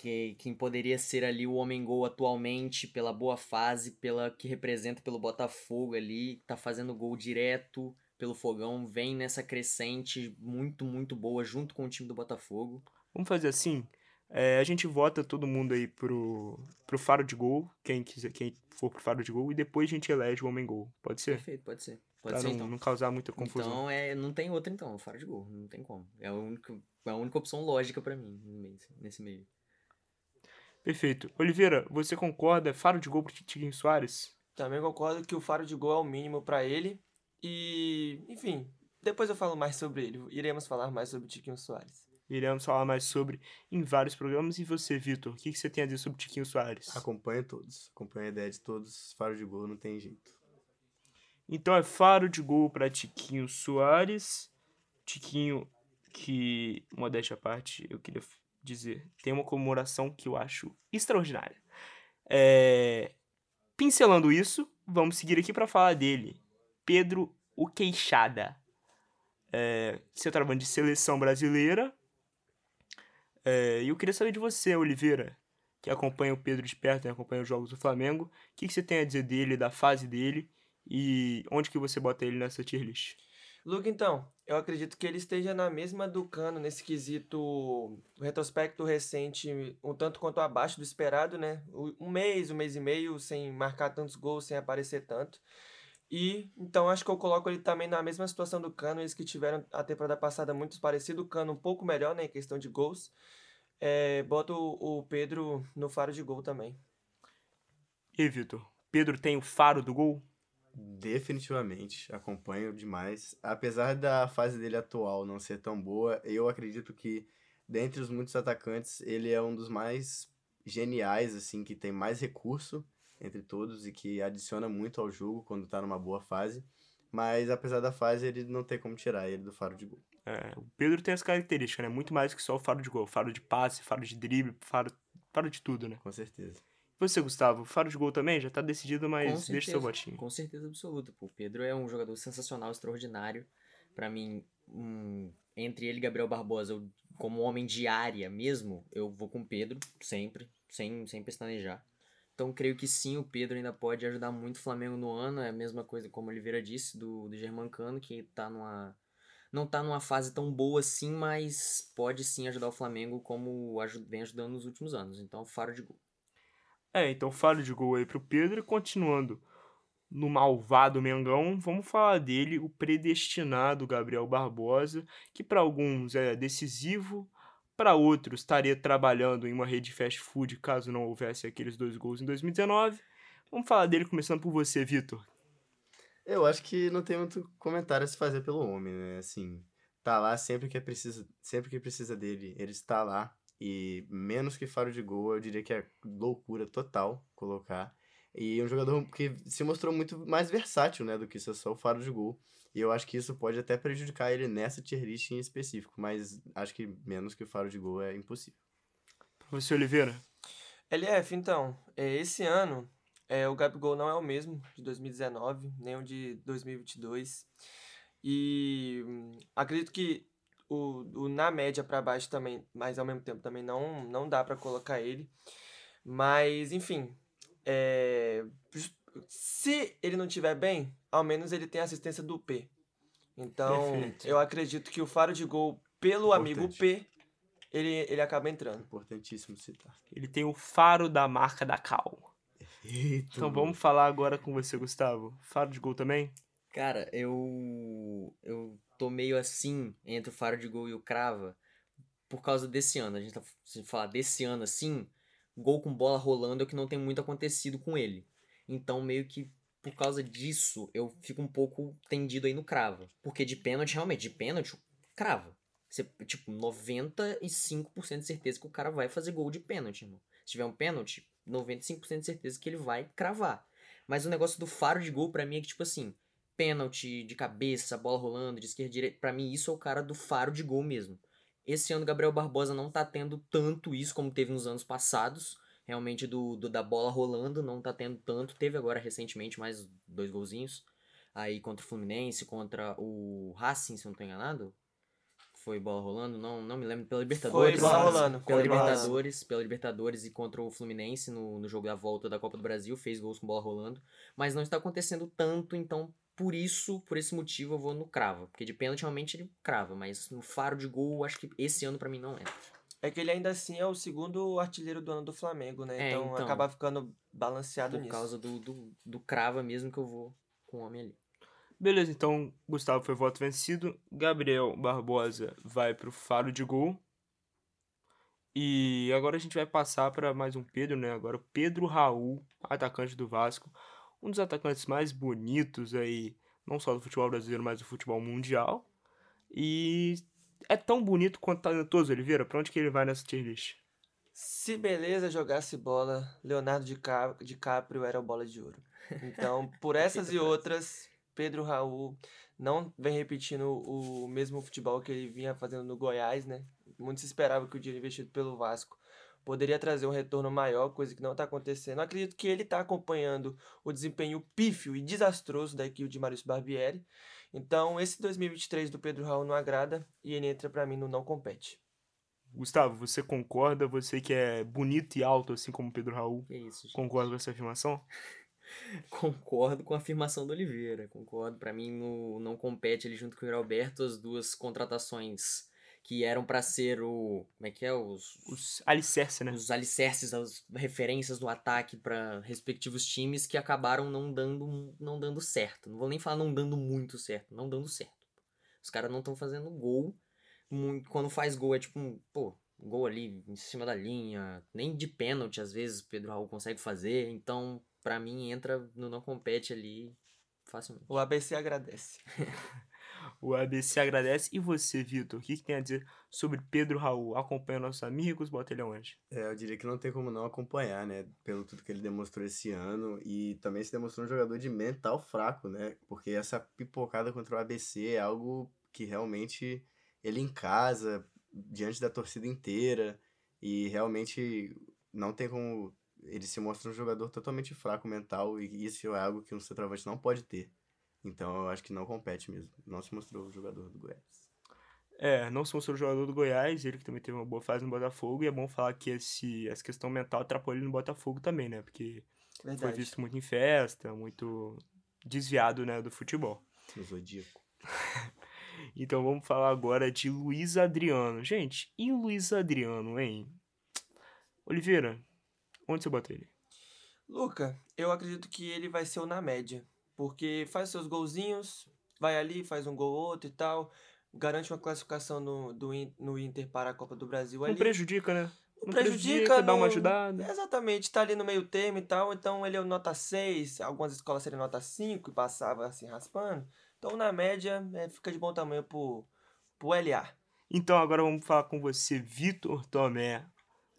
Que, quem poderia ser ali o homem gol atualmente, pela boa fase, pela que representa pelo Botafogo ali, tá fazendo gol direto pelo Fogão, vem nessa crescente muito, muito boa junto com o time do Botafogo. Vamos fazer assim? É, a gente vota todo mundo aí pro, pro faro de gol, quem quiser, quem for pro faro de gol, e depois a gente elege o homem gol. Pode ser? Perfeito, pode ser. Pode pra ser não, então. não causar muita confusão. Então, é, não tem outra então, fora de gol, não tem como. É a única, é a única opção lógica pra mim nesse meio. Perfeito. Oliveira, você concorda? Faro de gol pro Tiquinho Soares? Também concordo que o faro de gol é o mínimo pra ele. E, enfim, depois eu falo mais sobre ele. Iremos falar mais sobre o Tiquinho Soares. Iremos falar mais sobre em vários programas. E você, Vitor, o que, que você tem a dizer sobre Tiquinho Soares? Acompanho todos. Acompanho a ideia de todos. Faro de gol não tem jeito. Então é faro de gol para Tiquinho Soares. Tiquinho, que, modéstia à parte, eu queria dizer, tem uma comemoração que eu acho extraordinária. É, Pincelando isso, vamos seguir aqui para falar dele. Pedro o Queixada. É, centroavante de seleção brasileira. É, E eu queria saber de você, Oliveira, que acompanha o Pedro de perto, né, acompanha os jogos do Flamengo. O que, que você tem a dizer dele, da fase dele e onde que você bota ele nessa tier list? Luke, então, eu acredito que ele esteja na mesma do Cano nesse quesito retrospecto recente, um tanto quanto abaixo do esperado, né? Um mês, um mês e meio sem marcar tantos gols, sem aparecer tanto. E então acho que eu coloco ele também na mesma situação do Cano, eles que tiveram a temporada passada muito parecido, o Cano um pouco melhor, né, em questão de gols. É, boto o Pedro no faro de gol também. E Vitor, Pedro tem o faro do gol? Definitivamente, acompanho demais. Apesar da fase dele atual não ser tão boa, eu acredito que, dentre os muitos atacantes, ele é um dos mais geniais, assim, que tem mais recurso entre todos e que adiciona muito ao jogo quando tá numa boa fase. Mas apesar da fase, ele não tem como tirar ele do faro de gol. É, o Pedro tem essa característica, né? Muito mais que só o faro de gol. Faro de passe, faro de drible, faro, faro de tudo, né? Com certeza. Você, Gustavo, faro de gol também? Já tá decidido, mas Com deixa certeza, seu votinho. Com certeza absoluta. Pô. O Pedro é um jogador sensacional, extraordinário. Pra mim, um, entre ele e Gabriel Barbosa, eu, como homem de área mesmo, eu vou com o Pedro, sempre, sem, sem pestanejar. Então, creio que sim, o Pedro ainda pode ajudar muito o Flamengo no ano. É a mesma coisa, como o Oliveira disse, do, do Germancano, que tá numa. Não tá numa fase tão boa assim, mas pode sim ajudar o Flamengo como vem ajudando nos últimos anos. Então, faro de gol. É, então faro de gol aí pro Pedro continuando no malvado Mengão, vamos falar dele, o predestinado Gabriel Barbosa, que para alguns é decisivo, para outros estaria trabalhando em uma rede de fast food caso não houvesse aqueles dois gols em 2019. Vamos falar dele começando por você, Vitor. Eu acho que não tem muito comentário a se fazer pelo homem, né? Assim, tá lá sempre que é precisa, sempre que precisa dele, ele está lá. E menos que faro de gol, eu diria que é loucura total colocar. E um jogador que se mostrou muito mais versátil, né, do que ser só o faro de gol. E eu acho que isso pode até prejudicar ele nessa tier list em específico, mas acho que menos que o faro de gol é impossível. Você, Oliveira. LF, então, é, esse ano é, o Gabigol não é o mesmo de 2019, nem o de 2022. E hum, acredito que o, o na média para baixo também, mas ao mesmo tempo também não, não dá para colocar ele. Mas, enfim, é, se ele não tiver bem, ao menos ele tem a assistência do P. Então, Perfeito. eu acredito que o faro de gol pelo amigo Importante. P, ele, ele acaba entrando. Importantíssimo citar. Ele tem o faro da marca da Cal. Eita, Então vamos falar agora com você, Gustavo. Faro de gol também? Cara, eu eu tô meio assim entre o faro de gol e o crava por causa desse ano. A gente tá se falar desse ano assim, gol com bola rolando é o que não tem muito acontecido com ele. Então meio que por causa disso eu fico um pouco tendido aí no crava, porque de pênalti realmente, de pênalti crava. Você, tipo, 95% de certeza que o cara vai fazer gol de pênalti, irmão. Se tiver um pênalti, 95% de certeza que ele vai cravar. Mas o negócio do faro de gol pra mim é que, tipo assim, pênalti de cabeça, bola rolando, de esquerda direita, pra mim isso é o cara do faro de gol mesmo. Esse ano o Gabriel Barbosa não tá tendo tanto isso como teve nos anos passados. Realmente do, do- da bola rolando, não tá tendo tanto. Teve agora recentemente mais dois golzinhos. Aí contra o Fluminense, contra o Racing, se não tô enganado. Foi bola rolando, não, não me lembro. Pela Libertadores. bola rolando, Pela foi bola rolando. Libertadores, pela Libertadores e contra o Fluminense no, no jogo da volta da Copa do Brasil, fez gols com bola rolando. Mas não está acontecendo tanto, então por isso, por esse motivo, eu vou no crava. Porque de pênalti realmente ele crava, mas no faro de gol, acho que esse ano pra mim não entra. É que ele ainda assim é o segundo artilheiro do ano do Flamengo, né? É, então, então. acaba ficando balanceado Por nisso. causa do, do, do crava mesmo que eu vou com o homem ali. Beleza, então Gustavo foi voto vencido. Gabriel Barbosa vai pro faro de gol. E agora a gente vai passar para mais um Pedro, né? Agora o Pedro Raul, atacante do Vasco. Um dos atacantes mais bonitos aí, não só do futebol brasileiro, mas do futebol mundial. E é tão bonito quanto talentoso, Oliveira? Pra onde que ele vai nessa tier list? Se beleza jogasse bola, Leonardo Dica- DiCaprio era o bola de ouro. Então, por essas e outras, Pedro Raul não vem repetindo o mesmo futebol que ele vinha fazendo no Goiás, né? Muito se esperava que o dinheiro investido pelo Vasco poderia trazer um retorno maior, coisa que não está acontecendo. Acredito que ele está acompanhando o desempenho pífio e desastroso da equipe de Maurício Barbieri. Então, esse 2023 do Pedro Raul não agrada e ele entra para mim no não compete. Gustavo, você concorda? Você que é bonito e alto, assim como o Pedro Raul, Que isso, gente. concorda com essa afirmação? *laughs* Concordo com a afirmação do Oliveira. Concordo. Pra mim, no, não compete ele junto com o Alberto as duas contratações que eram pra ser o. Como é que é? Os, Os alicerce, né? os alicerces, as referências do ataque para respectivos times que acabaram não dando, não dando certo. Não vou nem falar não dando muito certo, não dando certo. Os caras não estão fazendo gol. Muito, quando faz gol é tipo um, pô, gol ali em cima da linha, nem de pênalti às vezes o Pedro Raul consegue fazer. Então, pra mim entra no não compete ali facilmente. O ABC agradece. *laughs* O ABC agradece. E você, Vitor, o que, que tem a dizer sobre Pedro Raul? Acompanha nossos amigos, bota ele aonde? É, eu diria que não tem como não acompanhar, né? Pelo tudo que ele demonstrou esse ano. E também se demonstrou um jogador de mental fraco, né? Porque essa pipocada contra o ABC é algo que realmente ele em casa, diante da torcida inteira. E realmente não tem como. Ele se mostra um jogador totalmente fraco mental. E isso é algo que um centroavante não pode ter. Então eu acho que não compete mesmo. Não se mostrou o jogador do Goiás. É, não se mostrou jogador do Goiás, ele que também teve uma boa fase no Botafogo. E é bom falar que esse, essa questão mental atrapalhou ele no Botafogo também, né? Porque foi Verdade. visto muito em festa, muito desviado, né, do futebol. No Zodíaco. *laughs* Então vamos falar agora de Luiz Adriano. Gente, e o Luiz Adriano, hein? Oliveira, onde você bota ele? Luca, eu acredito que ele vai ser o na média. Porque faz seus golzinhos, vai ali, faz um gol ou outro e tal. Garante uma classificação no, do, no Inter para a Copa do Brasil Não ali. prejudica, né? Não não prejudica, prejudica, dá uma ajudada. Exatamente, tá ali no meio termo e tal. Então ele é o nota 6, algumas escolas seriam nota 5 e passava assim raspando. Então na média é, fica de bom tamanho pro, pro LA. Então agora vamos falar com você, Vitor Tomé.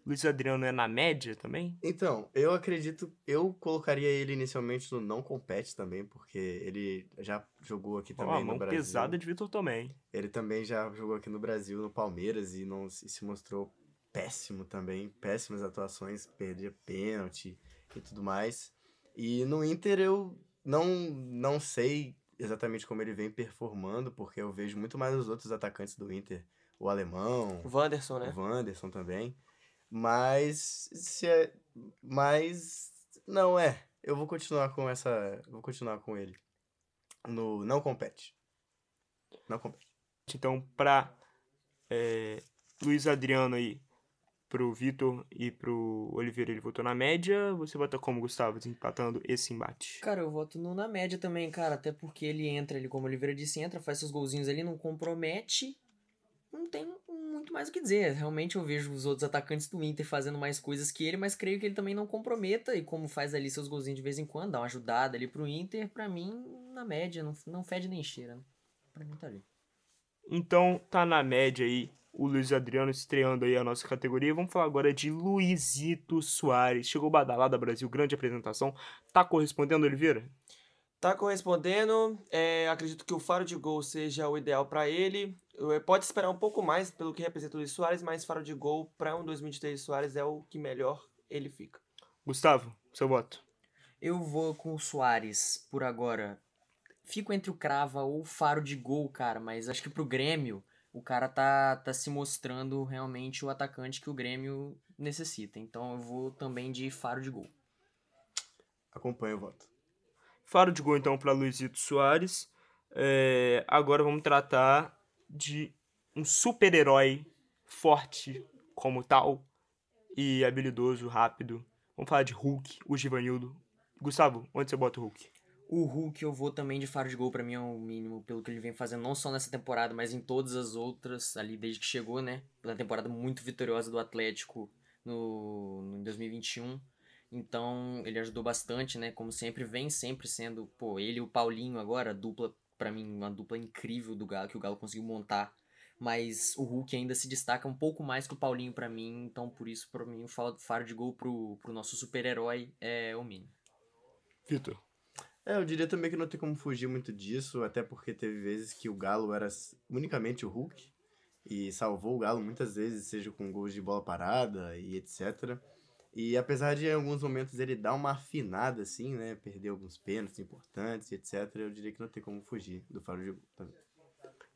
Luiz Adriano é na média também? Então, eu acredito, eu colocaria ele inicialmente no não compete também, porque ele já jogou aqui também a no mão Brasil. pesada de Vitor hein? Ele também já jogou aqui no Brasil, no Palmeiras, e não se se mostrou péssimo também, péssimas atuações, perdia pênalti e tudo mais. E no Inter eu não, não sei exatamente como ele vem performando, porque eu vejo muito mais os outros atacantes do Inter, o alemão, O Wanderson, né? o Wanderson também. Mas se é, mas não é. Eu vou continuar com essa, eu vou continuar com ele. No não compete. Não compete. Então, pra é, Luiz Adriano aí, pro Vitor e pro Oliveira, ele votou na média. Você vota como, Gustavo, desempatando esse embate? Cara, eu voto no na média também, cara. Até porque ele entra, ele, como o Oliveira disse, entra, faz seus golzinhos ali, não compromete. Não tem muito mais o que dizer. Realmente eu vejo os outros atacantes do Inter fazendo mais coisas que ele, mas creio que ele também não comprometa. E como faz ali seus golzinhos de vez em quando, dá uma ajudada ali pro Inter, pra mim, na média, não, não fede nem cheira. né? Pra mim tá ali. Então, tá na média aí o Luiz Adriano estreando aí a nossa categoria. Vamos falar agora de Luizito Soares. Chegou badalada Brasil, grande apresentação. Tá correspondendo, Oliveira? Tá correspondendo. é, acredito que o faro de gol seja o ideal para ele. Eu- Pode esperar um pouco mais pelo que representa o Luiz Soares, mas faro de gol para um 2023 de Soares é o que melhor ele fica. Gustavo, seu voto. Eu vou com o Soares por agora. Fico entre o Crava ou o Faro de Gol, cara, mas acho que pro Grêmio o cara tá, tá se mostrando realmente o atacante que o Grêmio necessita. Então eu vou também de Faro de Gol. Acompanha o voto. Faro de gol, então, para Luizito Soares. É, agora vamos tratar de um super-herói forte como tal e habilidoso, rápido. Vamos falar de Hulk, o Givanildo. Gustavo, onde você bota o Hulk? O Hulk eu vou também de Faro de Gol, pra mim é o mínimo pelo que ele vem fazendo, não só nessa temporada, mas em todas as outras, ali desde que chegou, né? Pela temporada muito vitoriosa do Atlético no, no em 2021. Então, ele ajudou bastante, né? Como sempre, vem sempre sendo, pô, ele e o Paulinho agora, dupla, pra mim, uma dupla incrível do Galo, que o Galo conseguiu montar mas o Hulk ainda se destaca um pouco mais que o Paulinho pra mim, então por isso, pra mim, o fa- faro de gol pro, pro nosso super-herói é o Mini. Vitor. É, eu diria também que não tem como fugir muito disso, até porque teve vezes que o Galo era unicamente o Hulk e salvou o Galo muitas vezes, seja com gols de bola parada e etc. E apesar de em alguns momentos ele dar uma afinada assim, né, perder alguns pênaltis importantes e etc, eu diria que não tem como fugir do faro de gol também.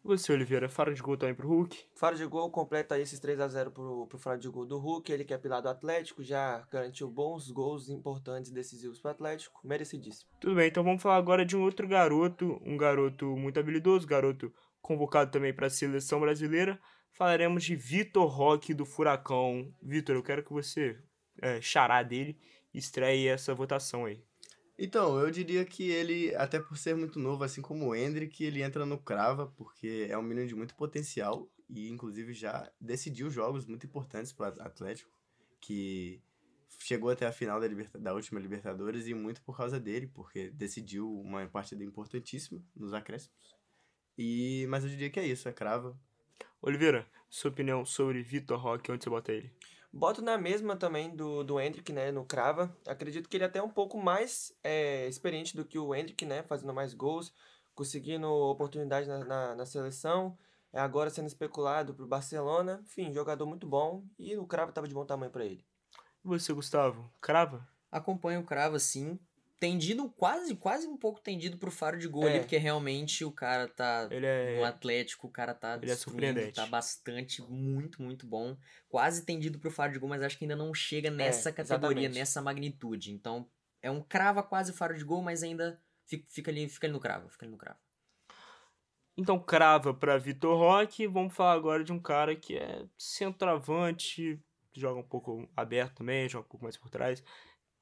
E você, Oliveira, faro de gol também pro Hulk? Faro de gol completa esses 3 a 0 pro, pro faro de gol do Hulk. Ele que é pilar do Atlético, já garantiu bons gols importantes e decisivos pro Atlético. Merecidíssimo. Tudo bem, então vamos falar agora de um outro garoto, um garoto muito habilidoso, garoto convocado também para a seleção brasileira. Falaremos de Vitor Roque do Furacão. Vitor, eu quero que você, é, xará dele, estreie essa votação aí. Então, eu diria que ele, até por ser muito novo, assim como o Hendrick, ele entra no crava, porque é um menino de muito potencial e, inclusive, já decidiu jogos muito importantes para o Atlético, que chegou até a final da, da última Libertadores e muito por causa dele, porque decidiu uma partida importantíssima nos acréscimos. E, mas eu diria que é isso, é crava. Oliveira, sua opinião sobre Vitor Roque, onde você bota ele? Boto na mesma também do, do Hendrick, né, no Crava. Acredito que ele é até um pouco mais é, experiente do que o Hendrick, né, fazendo mais gols, conseguindo oportunidade na, na, na seleção. É agora sendo especulado pro Barcelona. Enfim, jogador muito bom e o Crava tava de bom tamanho para ele. E você, Gustavo, crava? Acompanho o Cravo, assim, tendido, quase, quase um pouco tendido pro faro de gol É. ali, porque realmente o cara tá Ele é... no Atlético, o cara tá Ele é destruindo, surpreendente. tá bastante, muito, muito bom. Quase tendido pro faro de gol, mas acho que ainda não chega nessa categoria, exatamente. nessa magnitude. Então, é um crava quase faro de gol, mas ainda fica, fica ali, fica ali no cravo, fica ali no cravo. Então, crava para Vitor Roque. Vamos falar agora de um cara que é centroavante, joga um pouco aberto também, joga um pouco mais por trás.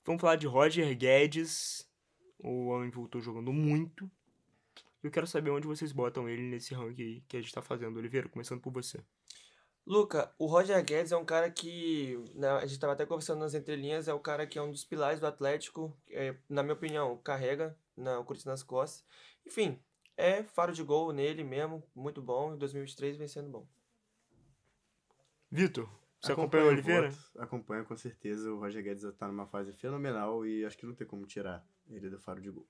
Vamos falar de Roger Guedes. O homem voltou jogando muito. Eu quero saber onde vocês botam ele nesse ranking aí que a gente tá fazendo. Oliveira, começando por você. Luca, o Roger Guedes é um cara que, né, a gente estava até conversando nas entrelinhas, é o cara que é um dos pilares do Atlético, é, na minha opinião, carrega na, o Corinthians nas costas. Enfim, é faro de gol nele mesmo, muito bom, em 2023 vem sendo bom. Vitor, você acompanha o Oliveira? voto, Acompanho com certeza. O Roger Guedes tá numa fase fenomenal e acho que não tem como tirar ele do faro de gol.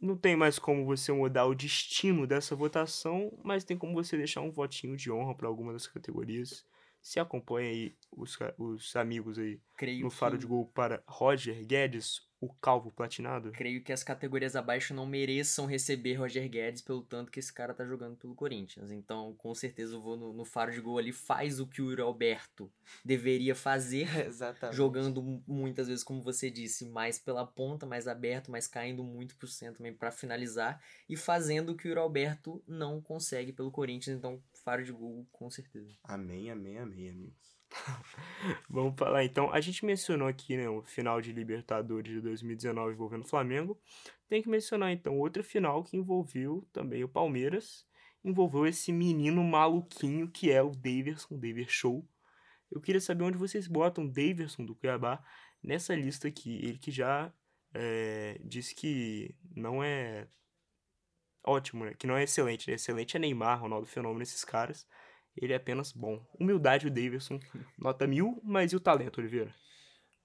Não tem mais como você mudar o destino dessa votação, mas tem como você deixar um votinho de honra para alguma das categorias. Se acompanha aí os, os amigos aí Creio no que, faro de gol para Roger Guedes, o calvo platinado. creio que as categorias abaixo não mereçam receber Roger Guedes pelo tanto que esse cara tá jogando pelo Corinthians. Então, com certeza eu vou no, no faro de gol ali, faz o que o Yuri Alberto deveria fazer. *laughs* Exatamente. jogando mu- muitas vezes, como você disse, mais pela ponta, mais aberto, mas caindo muito pro centro também para finalizar e fazendo o que o Yuri Alberto não consegue pelo Corinthians, então faro de gol com certeza. Amém, amém, amém, amigos. *laughs* Vamos falar então. A gente mencionou aqui, né, o final de Libertadores de 2019 envolvendo o Flamengo. Tem que mencionar então outra final que envolveu também o Palmeiras. Envolveu esse menino maluquinho que é o Daverson, o Daver Show. Eu queria saber onde vocês botam o Daverson do Cuiabá nessa lista aqui. Ele que já é, disse que não é ótimo, né? Que não é excelente, né? Excelente é Neymar, Ronaldo Fenômeno, esses caras. Ele é apenas bom. Humildade o Davidson, nota mil, mas e o talento, Oliveira?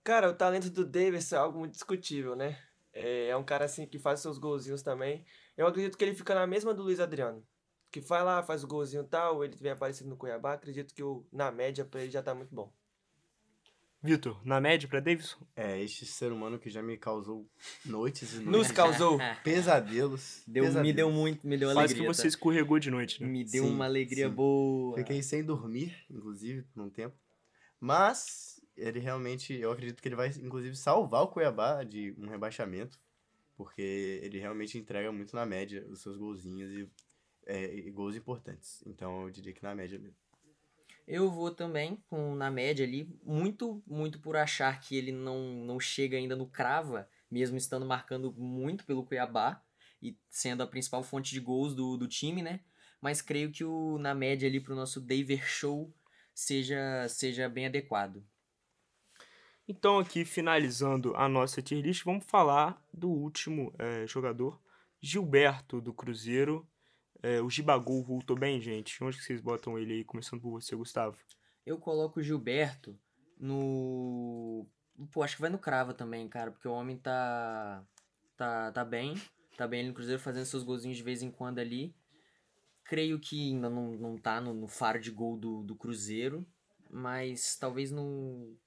Cara, o talento do Davis é algo muito discutível, né? É, é um cara assim que faz seus golzinhos também. Eu acredito que ele fica na mesma do Luiz Adriano. Que vai lá, faz o golzinho tal, ele vem aparecendo no Cuiabá. Acredito que o, na média pra ele já tá muito bom. Vitor, na média pra Davidson? É, este ser humano que já me causou noites e Nos noites, causou. *laughs* pesadelos. Deu, me pesadelos. deu muito, me deu Quase alegria. que você tá? escorregou de noite, né? Me deu Sim, uma alegria sim. boa. Fiquei sem dormir, inclusive, por um tempo. Mas ele realmente, eu acredito que ele vai, inclusive, salvar o Cuiabá de um rebaixamento. Porque ele realmente entrega muito na média os seus golzinhos e, é, e gols importantes. Então eu diria que na média mesmo. Eu vou também com na média ali, muito, muito por achar que ele não, não chega ainda no crava, mesmo estando marcando muito pelo Cuiabá e sendo a principal fonte de gols do, do time, né? Mas creio que o na média ali pro nosso Daver Show seja, seja bem adequado. Então, aqui finalizando a nossa tier list, vamos falar do último eh, jogador, Gilberto do Cruzeiro. É, o Gibagol voltou bem, gente? Onde que vocês botam ele aí? Começando por você, Gustavo. Eu coloco o Gilberto no. Pô, acho que vai no Crava também, cara, porque o homem tá. Tá, tá bem. Tá bem ali no Cruzeiro fazendo seus golzinhos de vez em quando ali. Creio que ainda não, não tá no, no faro de gol do, do Cruzeiro. Mas talvez no.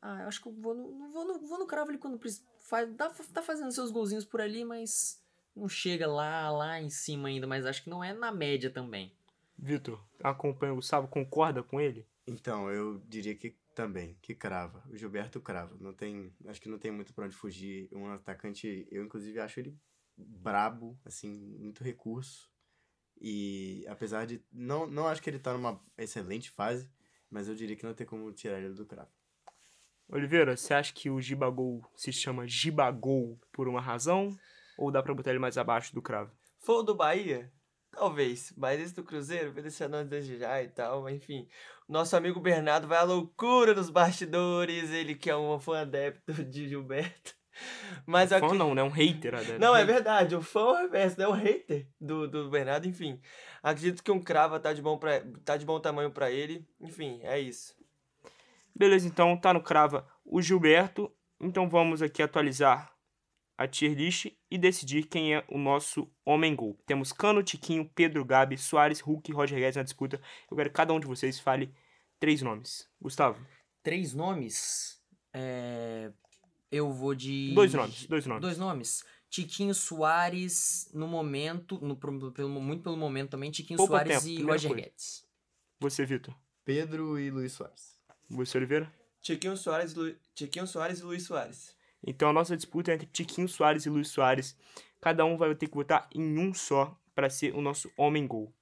Ah, eu acho que eu vou no, vou no, vou no Cravo ali quando. Faz, tá, tá fazendo seus golzinhos por ali, mas não chega lá, lá em cima ainda. Mas acho que não é na média também. Vitor, acompanha o Gustavo, concorda com ele? Então, eu diria que também, que crava. O Gilberto crava. Não tem, acho que não tem muito pra onde fugir. Um atacante, eu inclusive acho ele brabo, assim, muito recurso. E apesar de não não acho que ele tá numa excelente fase, mas eu diria que não tem como tirar ele do cravo. Oliveira, você acha que o Gibagol se chama Gibagol por uma razão? Ou dá pra botar ele mais abaixo do cravo? For o do Bahia? Talvez. Mas esse do Cruzeiro, vencedor desde já e tal, enfim. Nosso amigo Bernardo vai à loucura nos bastidores, ele que é um fã adepto *laughs* de Gilberto. Mas Fã aqui... não, né? Um hater. adepto. Não, é verdade, o fã é o reverso, né? O hater do, do Bernardo, enfim. Acredito que um crava tá de bom, pra, tá de bom tamanho pra ele. Enfim, é isso. Beleza, então tá no crava o Gilberto. Então vamos aqui atualizar a tier list e decidir quem é o nosso homem gol. Temos Cano, Tiquinho, Pedro, Gabi, Soares, Hulk e Roger Guedes na disputa. Eu quero que cada um de vocês fale três nomes. Gustavo, Três nomes. É... Eu vou de. dois nomes, dois nomes. Dois nomes. Tiquinho Soares, no momento, no, pelo, muito pelo momento também, Tiquinho Poupa Soares tempo, e Roger coisa. Guedes. Você, Vitor. Pedro e Luiz Soares. Você, Oliveira. Tiquinho Soares, Lu... Tiquinho Soares e Luiz Soares. Então a nossa disputa é entre Tiquinho Soares e Luiz Soares. Cada um vai ter que votar em um só para ser o nosso homem gol.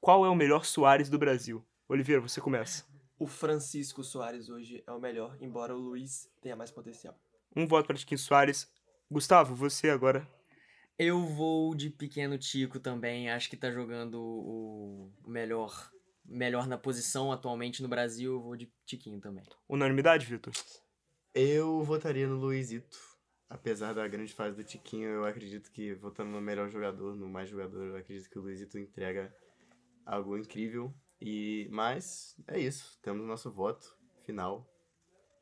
Qual é o melhor Soares do Brasil? Oliveira, você começa. O Francisco Soares hoje é o melhor, embora o Luiz tenha mais potencial. Um voto para Tiquinho Soares. Gustavo, você agora. Eu vou de Pequeno Tico também. Acho que tá jogando o melhor, melhor na posição atualmente no Brasil. Eu vou de Tiquinho também. Unanimidade, Vitor? Eu votaria no Luizito. Apesar da grande fase do Tiquinho, eu acredito que votando no melhor jogador, no mais jogador, eu acredito que o Luizito entrega algo incrível. E mas é isso, temos nosso voto final.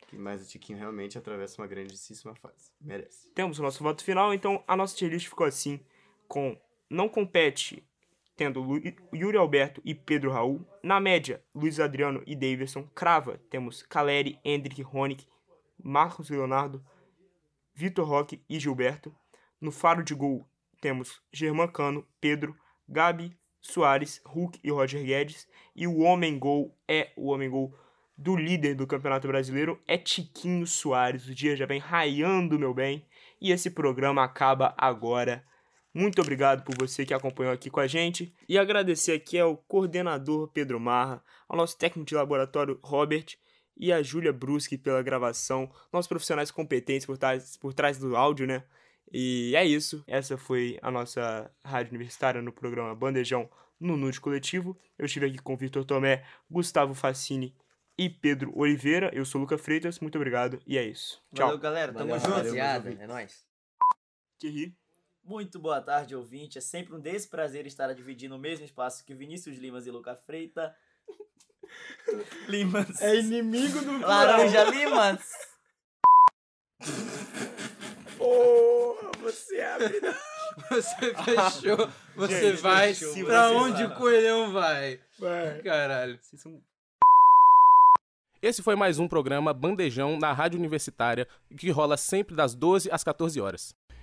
Que mais o Tiquinho realmente atravessa uma grandíssima fase. Merece. Temos o nosso voto final, então a nossa tier list ficou assim, com não compete tendo Lu- Yuri Alberto e Pedro Raul. Na média, Luiz Adriano e Davidson. Crava, temos Caleri, Hendrick, Ronick, Marcos Leonardo, Vitor Roque e Gilberto. No faro de gol, temos Germán Cano, Pedro, Gabi, Soares, Hulk e Roger Guedes. E o homem gol é o homem gol do líder do Campeonato Brasileiro, é Tiquinho Soares. O dia já vem raiando, meu bem. E esse programa acaba agora. Muito obrigado por você que acompanhou aqui com a gente. E agradecer aqui ao coordenador Pedro Marra, ao nosso técnico de laboratório Robert e a Júlia Bruschi pela gravação, nossos profissionais competentes por trás, por trás do áudio, né? E é isso. Essa foi a nossa rádio universitária no programa Bandejão no Nude Coletivo. Eu estive aqui com Vitor Tomé, Gustavo Facini e Pedro Oliveira. Eu sou Luca Freitas. Muito obrigado e é isso. Tchau. Valeu, galera. Tamo Valeu, junto. Rapaziada, é nóis. Thierry. Muito boa tarde, ouvinte. É sempre um desprazer estar dividindo o mesmo espaço que Vinícius Limas e Luca Freita. Limas. É inimigo do Laranja Limas. Porra, você abre. Você fechou, você Gente, vai. fechou, pra você onde o coelhão vai? Vai. Caralho. Vocês são Esse foi mais um programa Bandejão na Rádio Universitária, que rola sempre das 12 às 14 horas.